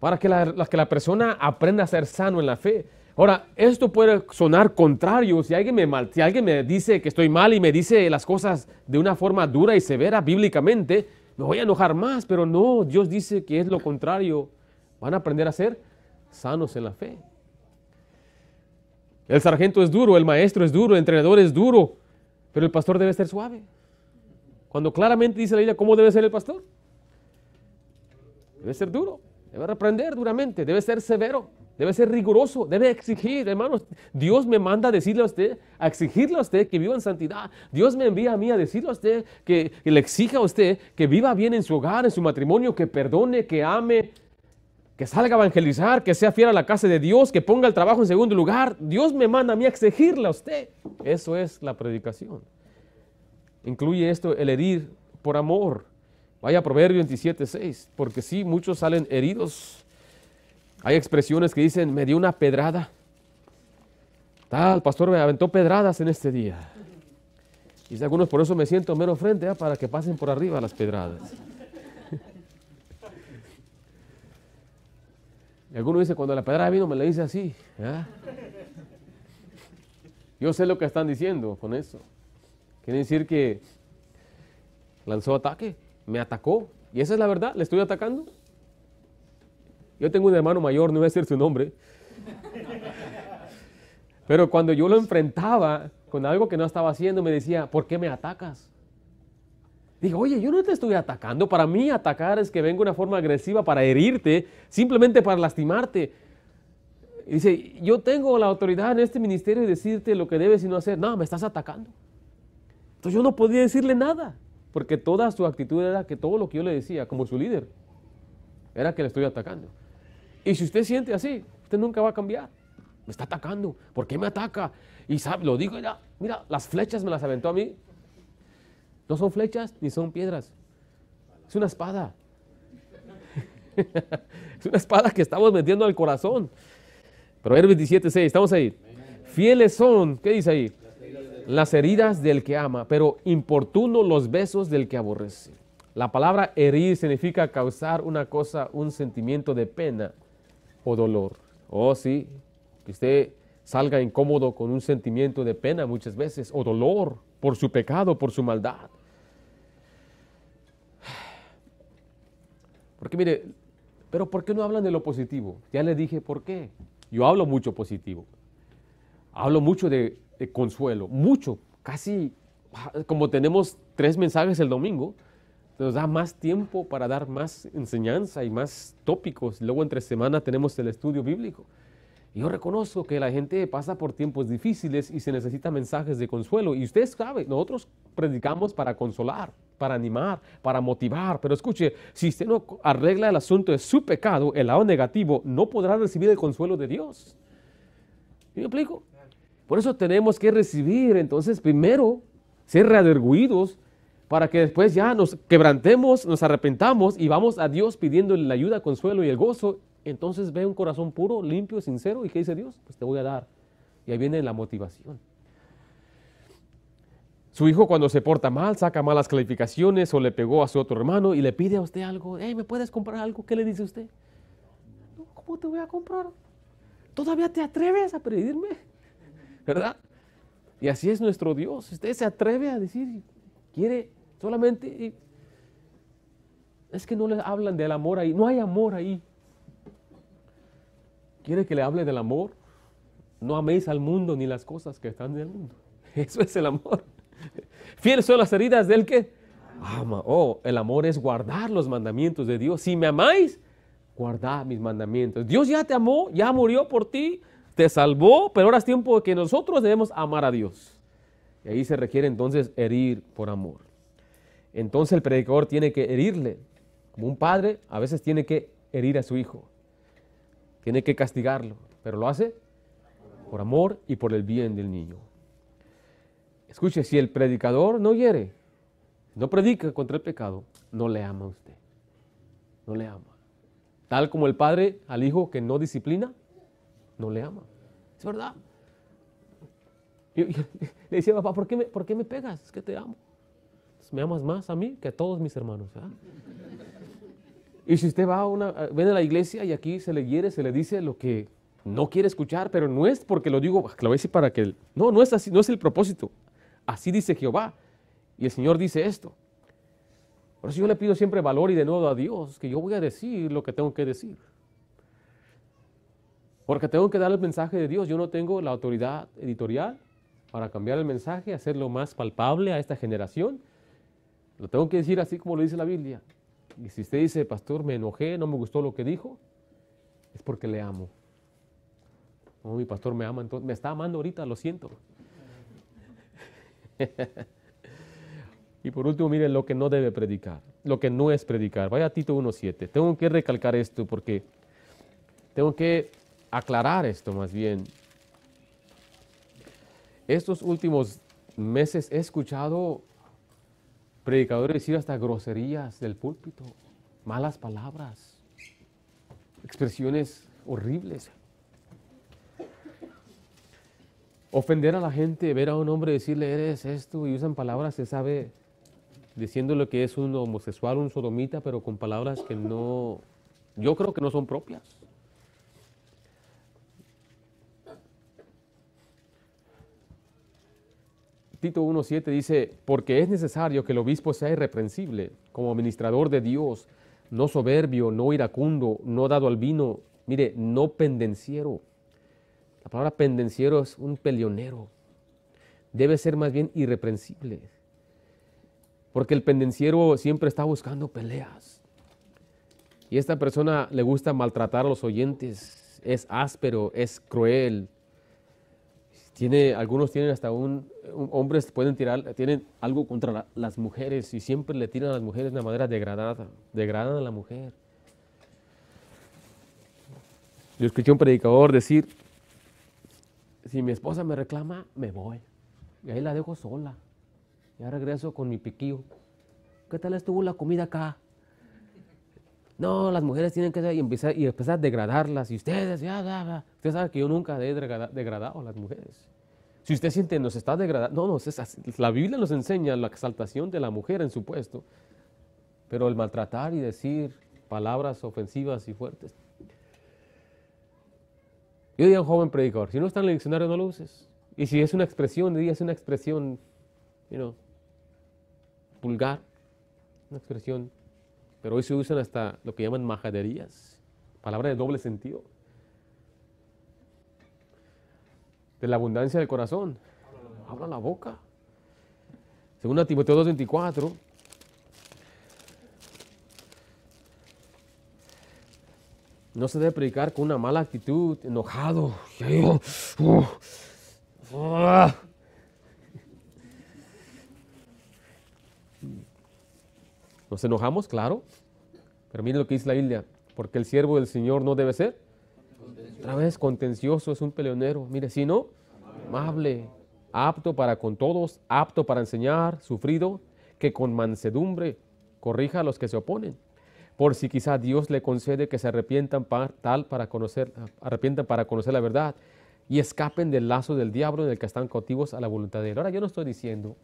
para que la, que la persona aprenda a ser sano en la fe. Ahora, esto puede sonar contrario. Si alguien, me mal, si alguien me dice que estoy mal y me dice las cosas de una forma dura y severa bíblicamente, me voy a enojar más, pero no, Dios dice que es lo contrario. Van a aprender a ser sanos en la fe. El sargento es duro, el maestro es duro, el entrenador es duro, pero el pastor debe ser suave. Cuando claramente dice la Biblia cómo debe ser el pastor. Debe ser duro, debe reprender duramente, debe ser severo, debe ser riguroso, debe exigir, hermanos. Dios me manda a decirle a usted, a exigirle a usted que viva en santidad. Dios me envía a mí a decirle a usted que, que le exija a usted que viva bien en su hogar, en su matrimonio, que perdone, que ame, que salga a evangelizar, que sea fiel a la casa de Dios, que ponga el trabajo en segundo lugar. Dios me manda a mí a exigirle a usted. Eso es la predicación. Incluye esto el herir por amor. Vaya Proverbio 27, 6, porque sí, muchos salen heridos. Hay expresiones que dicen, me dio una pedrada. Tal, pastor me aventó pedradas en este día. Y algunos por eso me siento mero frente, ¿eh? para que pasen por arriba las pedradas. Alguno dice, cuando la pedrada vino, me la dice así. Yo sé lo que están diciendo con eso. Quiere decir que lanzó ataque, me atacó. Y esa es la verdad, le estoy atacando. Yo tengo un hermano mayor, no voy a decir su nombre. Pero cuando yo lo enfrentaba con algo que no estaba haciendo, me decía, ¿por qué me atacas? Digo, oye, yo no te estoy atacando. Para mí atacar es que venga una forma agresiva para herirte, simplemente para lastimarte. dice, yo tengo la autoridad en este ministerio de decirte lo que debes y no hacer. No, me estás atacando. Entonces yo no podía decirle nada, porque toda su actitud era que todo lo que yo le decía como su líder era que le estoy atacando. Y si usted siente así, usted nunca va a cambiar. Me está atacando. ¿Por qué me ataca? Y sabe, lo digo, mira, mira, las flechas me las aventó a mí. No son flechas ni son piedras. Es una espada. es una espada que estamos metiendo al corazón. Proverbios 17, 6, estamos ahí. Fieles son, ¿qué dice ahí? Las heridas del que ama, pero importuno los besos del que aborrece. La palabra herir significa causar una cosa, un sentimiento de pena o dolor. Oh, sí, que usted salga incómodo con un sentimiento de pena muchas veces o dolor por su pecado, por su maldad. Porque mire, pero ¿por qué no hablan de lo positivo? Ya le dije por qué. Yo hablo mucho positivo. Hablo mucho de, consuelo, mucho, casi como tenemos tres mensajes el domingo, nos da más tiempo para dar más enseñanza y más tópicos. Luego entre semana tenemos el estudio bíblico. Yo reconozco que la gente pasa por tiempos difíciles y se necesita mensajes de consuelo. Y usted sabe, nosotros predicamos para consolar, para animar, para motivar. Pero escuche, si usted no arregla el asunto de su pecado, el lado negativo, no podrá recibir el consuelo de Dios. ¿Me explico? Por eso tenemos que recibir, entonces, primero, ser readerguidos para que después ya nos quebrantemos, nos arrepentamos y vamos a Dios pidiéndole la ayuda, consuelo y el gozo entonces ve un corazón puro, limpio, sincero, ¿y qué dice Dios? Pues te voy a dar. Y ahí viene la motivación. Su hijo cuando se porta mal, saca malas calificaciones o le pegó a su otro hermano y le pide a usted algo. ¿me puedes comprar algo? ¿Qué le dice usted? ¿Cómo te voy a comprar? ¿Todavía te atreves a pedirme? ¿Verdad? Y así es nuestro Dios. Usted se atreve a decir, quiere solamente... Es que no le hablan del amor ahí. No hay amor ahí. ¿Quiere que le hable del amor? No améis al mundo ni las cosas que están en el mundo. Eso es el amor. Fieles son las heridas del que ama. Oh, el amor es guardar los mandamientos de Dios. Si me amáis, guardad mis mandamientos. Dios ya te amó, ya murió por ti, te salvó, pero ahora es tiempo de que nosotros debemos amar a Dios. Y ahí se requiere entonces herir por amor. Entonces el predicador tiene que herirle. Como un padre a veces tiene que herir a su hijo. Tiene que castigarlo, pero lo hace por amor y por el bien del niño. Escuche, si el predicador no hiere, no predica contra el pecado, no le ama a usted. No le ama. Tal como el padre al hijo que no disciplina, no le ama. Es verdad. le decía, papá, ¿por qué, me, ¿por qué me pegas? Es que te amo. Me amas más a mí que a todos mis hermanos. Y si usted va a una, ven a la iglesia y aquí se le hiere, se le dice lo que no quiere escuchar, pero no es porque lo digo, lo voy para que... No, no es así, no es el propósito. Así dice Jehová. Y el Señor dice esto. Por eso yo le pido siempre valor y de nuevo a Dios, que yo voy a decir lo que tengo que decir. Porque tengo que dar el mensaje de Dios. Yo no tengo la autoridad editorial para cambiar el mensaje, hacerlo más palpable a esta generación. Lo tengo que decir así como lo dice la Biblia. Y si usted dice, pastor, me enojé, no me gustó lo que dijo, es porque le amo. No, mi pastor me ama, entonces me está amando ahorita, lo siento. y por último, miren lo que no debe predicar, lo que no es predicar. Vaya Tito 1.7. Tengo que recalcar esto porque tengo que aclarar esto más bien. Estos últimos meses he escuchado predicadores decir hasta groserías del púlpito, malas palabras, expresiones horribles ofender a la gente, ver a un hombre decirle eres esto y usan palabras, se sabe, diciendo lo que es un homosexual, un sodomita, pero con palabras que no, yo creo que no son propias. Tito 1.7 dice, porque es necesario que el obispo sea irreprensible, como administrador de Dios, no soberbio, no iracundo, no dado al vino, mire, no pendenciero palabra pendenciero es un peleonero. Debe ser más bien irreprensible. Porque el pendenciero siempre está buscando peleas. Y esta persona le gusta maltratar a los oyentes. Es áspero, es cruel. Tiene, algunos tienen hasta un, hombres pueden tirar, tienen algo contra las mujeres y siempre le tiran a las mujeres de una manera degradada, degradan a la mujer. Yo escuché a un predicador decir, si mi esposa me reclama, me voy. Y ahí la dejo sola. Ya regreso con mi piquillo. ¿Qué tal estuvo la comida acá? No, las mujeres tienen que y empezar, y empezar a degradarlas. Y ustedes, ya, ya, ya. Usted sabe que yo nunca he degradado a las mujeres. Si usted siente, nos está degradando. No, no, la Biblia nos enseña la exaltación de la mujer en su puesto. Pero el maltratar y decir palabras ofensivas y fuertes, yo diría a un joven predicador, si no está en el diccionario no lo uses. Y si es una expresión, es una expresión, you know, vulgar, una expresión. Pero hoy se usan hasta lo que llaman majaderías, palabra de doble sentido. De la abundancia del corazón. Habla la boca. Según Timoteo 2.24, No se debe predicar con una mala actitud, enojado. Nos enojamos, claro. Pero miren lo que dice la Biblia. Porque el siervo del Señor no debe ser. Otra vez, contencioso, es un peleonero. Mire, si no, amable, apto para con todos, apto para enseñar, sufrido, que con mansedumbre corrija a los que se oponen por si quizá Dios le concede que se arrepientan para, tal para conocer, arrepientan para conocer la verdad y escapen del lazo del diablo en el que están cautivos a la voluntad de Él. Ahora yo no estoy diciendo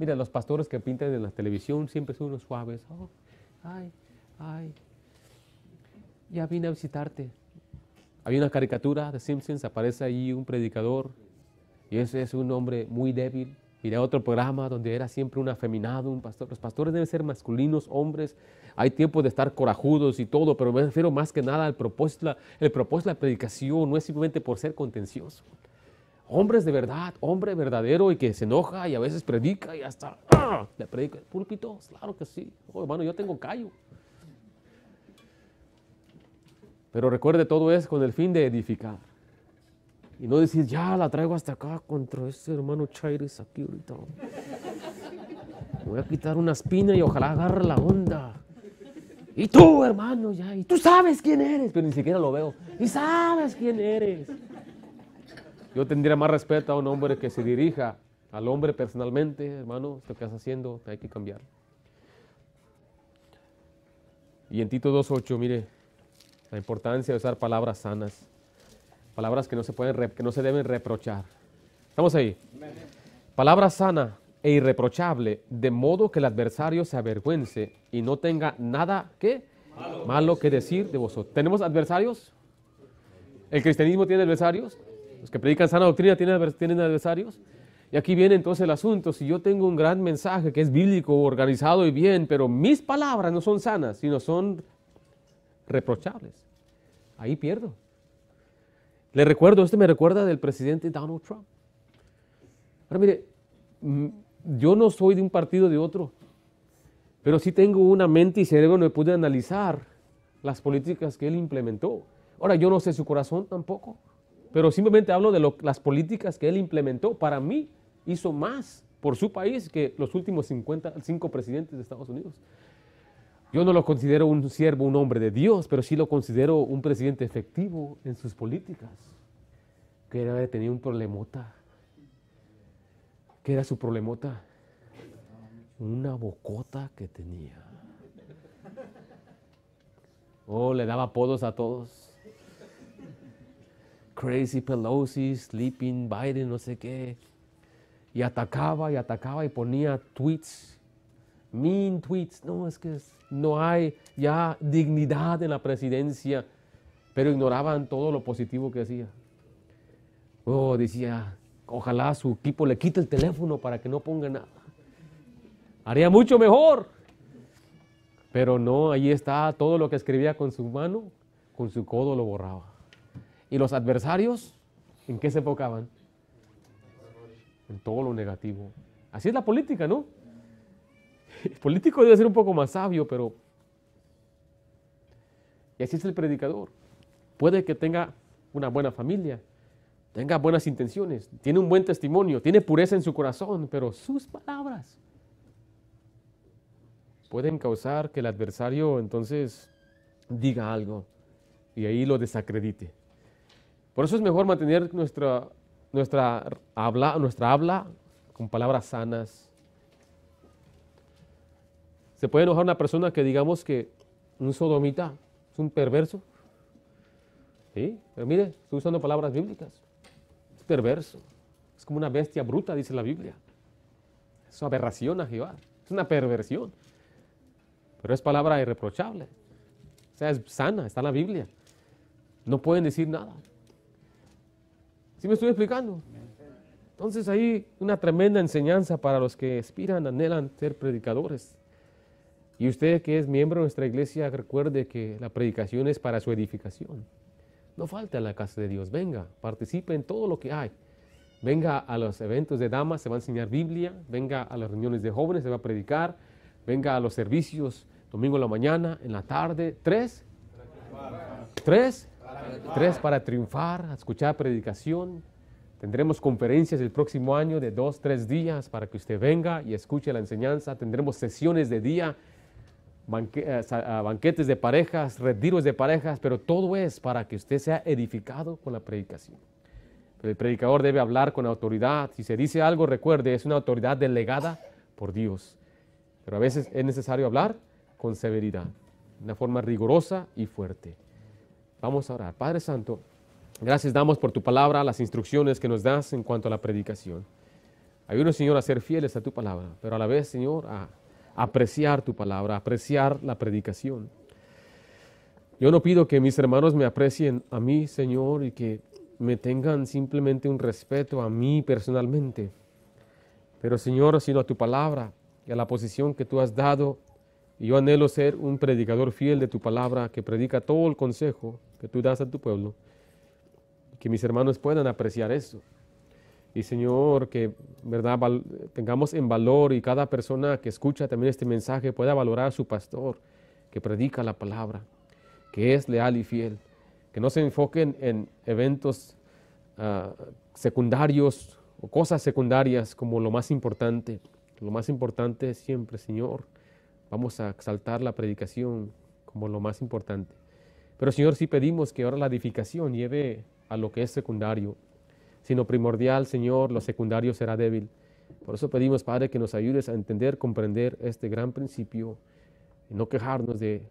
Mira, los pastores que pintan en la televisión siempre son unos suaves. Oh, ay, ay, ya vine a visitarte. Hay una caricatura de Simpsons, aparece ahí un predicador y ese es un hombre muy débil. Miré otro programa donde era siempre un afeminado, un pastor. Los pastores deben ser masculinos, hombres. Hay tiempo de estar corajudos y todo, pero me refiero más que nada al propósito. El propósito de la predicación no es simplemente por ser contencioso. Hombres de verdad, hombre verdadero y que se enoja y a veces predica y hasta ¡ah! le predica el púlpito. Claro que sí. Oh, hermano, yo tengo callo. Pero recuerde, todo es con el fin de edificar. Y no decir, ya la traigo hasta acá contra ese hermano Chaires aquí ahorita. Voy a quitar una espina y ojalá agarre la onda. Y tú, hermano, ya, y tú sabes quién eres, pero ni siquiera lo veo. Y sabes quién eres. Yo tendría más respeto a un hombre que se dirija al hombre personalmente, hermano, esto que estás haciendo hay que cambiar. Y en Tito 2.8, mire, la importancia de usar palabras sanas, palabras que no se, pueden, que no se deben reprochar. ¿Estamos ahí? Palabra sana e irreprochable, de modo que el adversario se avergüence y no tenga nada que malo, que decir de vosotros. ¿Tenemos adversarios? ¿El cristianismo tiene adversarios? ¿Los que predican sana doctrina tienen, tienen adversarios? Y aquí viene entonces el asunto, si yo tengo un gran mensaje que es bíblico, organizado y bien, pero mis palabras no son sanas, sino son reprochables. Ahí pierdo. Le recuerdo, este me recuerda del presidente Donald Trump. Ahora mire, yo no soy de un partido de otro, pero sí tengo una mente y cerebro donde pude analizar las políticas que él implementó. Ahora, yo no sé su corazón tampoco, pero simplemente hablo de las políticas que él implementó. Para mí, hizo más por su país que los últimos 55 presidentes de Estados Unidos. Yo no lo considero un siervo, un hombre de Dios, pero sí lo considero un presidente efectivo en sus políticas. Que era, tenía un problemota. ¿Qué era su problemota? Una bocota que tenía. Oh, le daba apodos a todos. Crazy Pelosi, Sleeping Biden, no sé qué. Y atacaba y atacaba y ponía tweets mean tweets. No, es que no hay ya dignidad en la presidencia, pero ignoraban todo lo positivo que hacía. Oh, decía, ojalá su equipo le quite el teléfono para que no ponga nada. Haría mucho mejor. Pero no, ahí está todo lo que escribía con su mano, con su codo lo borraba. Y los adversarios, ¿en qué se enfocaban? En todo lo negativo. Así es la política, ¿no? El político debe ser un poco más sabio, pero... Y así es el predicador. Puede que tenga una buena familia, tenga buenas intenciones, tiene un buen testimonio, tiene pureza en su corazón, pero sus palabras pueden causar que el adversario entonces diga algo y ahí lo desacredite. Por eso es mejor mantener nuestra, nuestra, habla, nuestra habla con palabras sanas, se puede enojar una persona que digamos que un sodomita es un perverso. ¿Sí? Pero mire, estoy usando palabras bíblicas. Es perverso. Es como una bestia bruta, dice la Biblia. Es una aberración a Jehová. Es una perversión. Pero es palabra irreprochable. O sea, es sana, está en la Biblia. No pueden decir nada. ¿Sí me estoy explicando? Entonces hay una tremenda enseñanza para los que aspiran, anhelan ser predicadores. Y usted que es miembro de nuestra iglesia, recuerde que la predicación es para su edificación. No falte a la casa de Dios, venga, participe en todo lo que hay. Venga a los eventos de damas, se va a enseñar Biblia, venga a las reuniones de jóvenes, se va a predicar, venga a los servicios domingo en la mañana, en la tarde, tres, tres, tres para triunfar, a escuchar predicación. Tendremos conferencias el próximo año de dos, tres días para que usted venga y escuche la enseñanza. Tendremos sesiones de día eh, banquetes de parejas, retiros de parejas, pero todo es para que usted sea edificado con la predicación. el predicador debe hablar con autoridad. Si se dice algo, recuerde, es una autoridad delegada por Dios. Pero a veces es necesario hablar con severidad, de una forma rigurosa y fuerte. Vamos a orar. Padre Santo, gracias damos por tu palabra, las instrucciones que nos das en cuanto a la predicación. Ayúdanos, Señor, a ser fieles a tu palabra, pero a la vez, Señor, a apreciar tu palabra, apreciar la predicación. Yo no pido que mis hermanos me aprecien a mí, Señor, y que me tengan simplemente un respeto a mí personalmente, pero Señor, sino a tu palabra y a la posición que tú has dado. Y yo anhelo ser un predicador fiel de tu palabra que predica todo el consejo que tú das a tu pueblo. Que mis hermanos puedan apreciar eso. Y Señor, que verdad tengamos en valor y cada persona que escucha también este mensaje pueda valorar a su pastor que predica la palabra, que es leal y fiel, que no se enfoquen en eventos ah, secundarios o cosas secundarias como lo más importante. Lo más importante es siempre, Señor, vamos a exaltar la predicación como lo más importante. Pero Señor, sí pedimos que ahora la edificación lleve a lo que es secundario, sino primordial, Señor, lo secundario será débil. Por eso pedimos, Padre, que nos ayudes a entender, comprender este gran principio y no quejarnos de,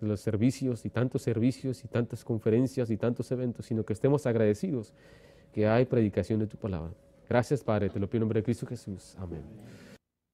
los servicios y tantos servicios y tantas conferencias y tantos eventos, sino que estemos agradecidos que hay predicación de tu palabra. Gracias, Padre, te lo pido en nombre de Cristo Jesús. Amén.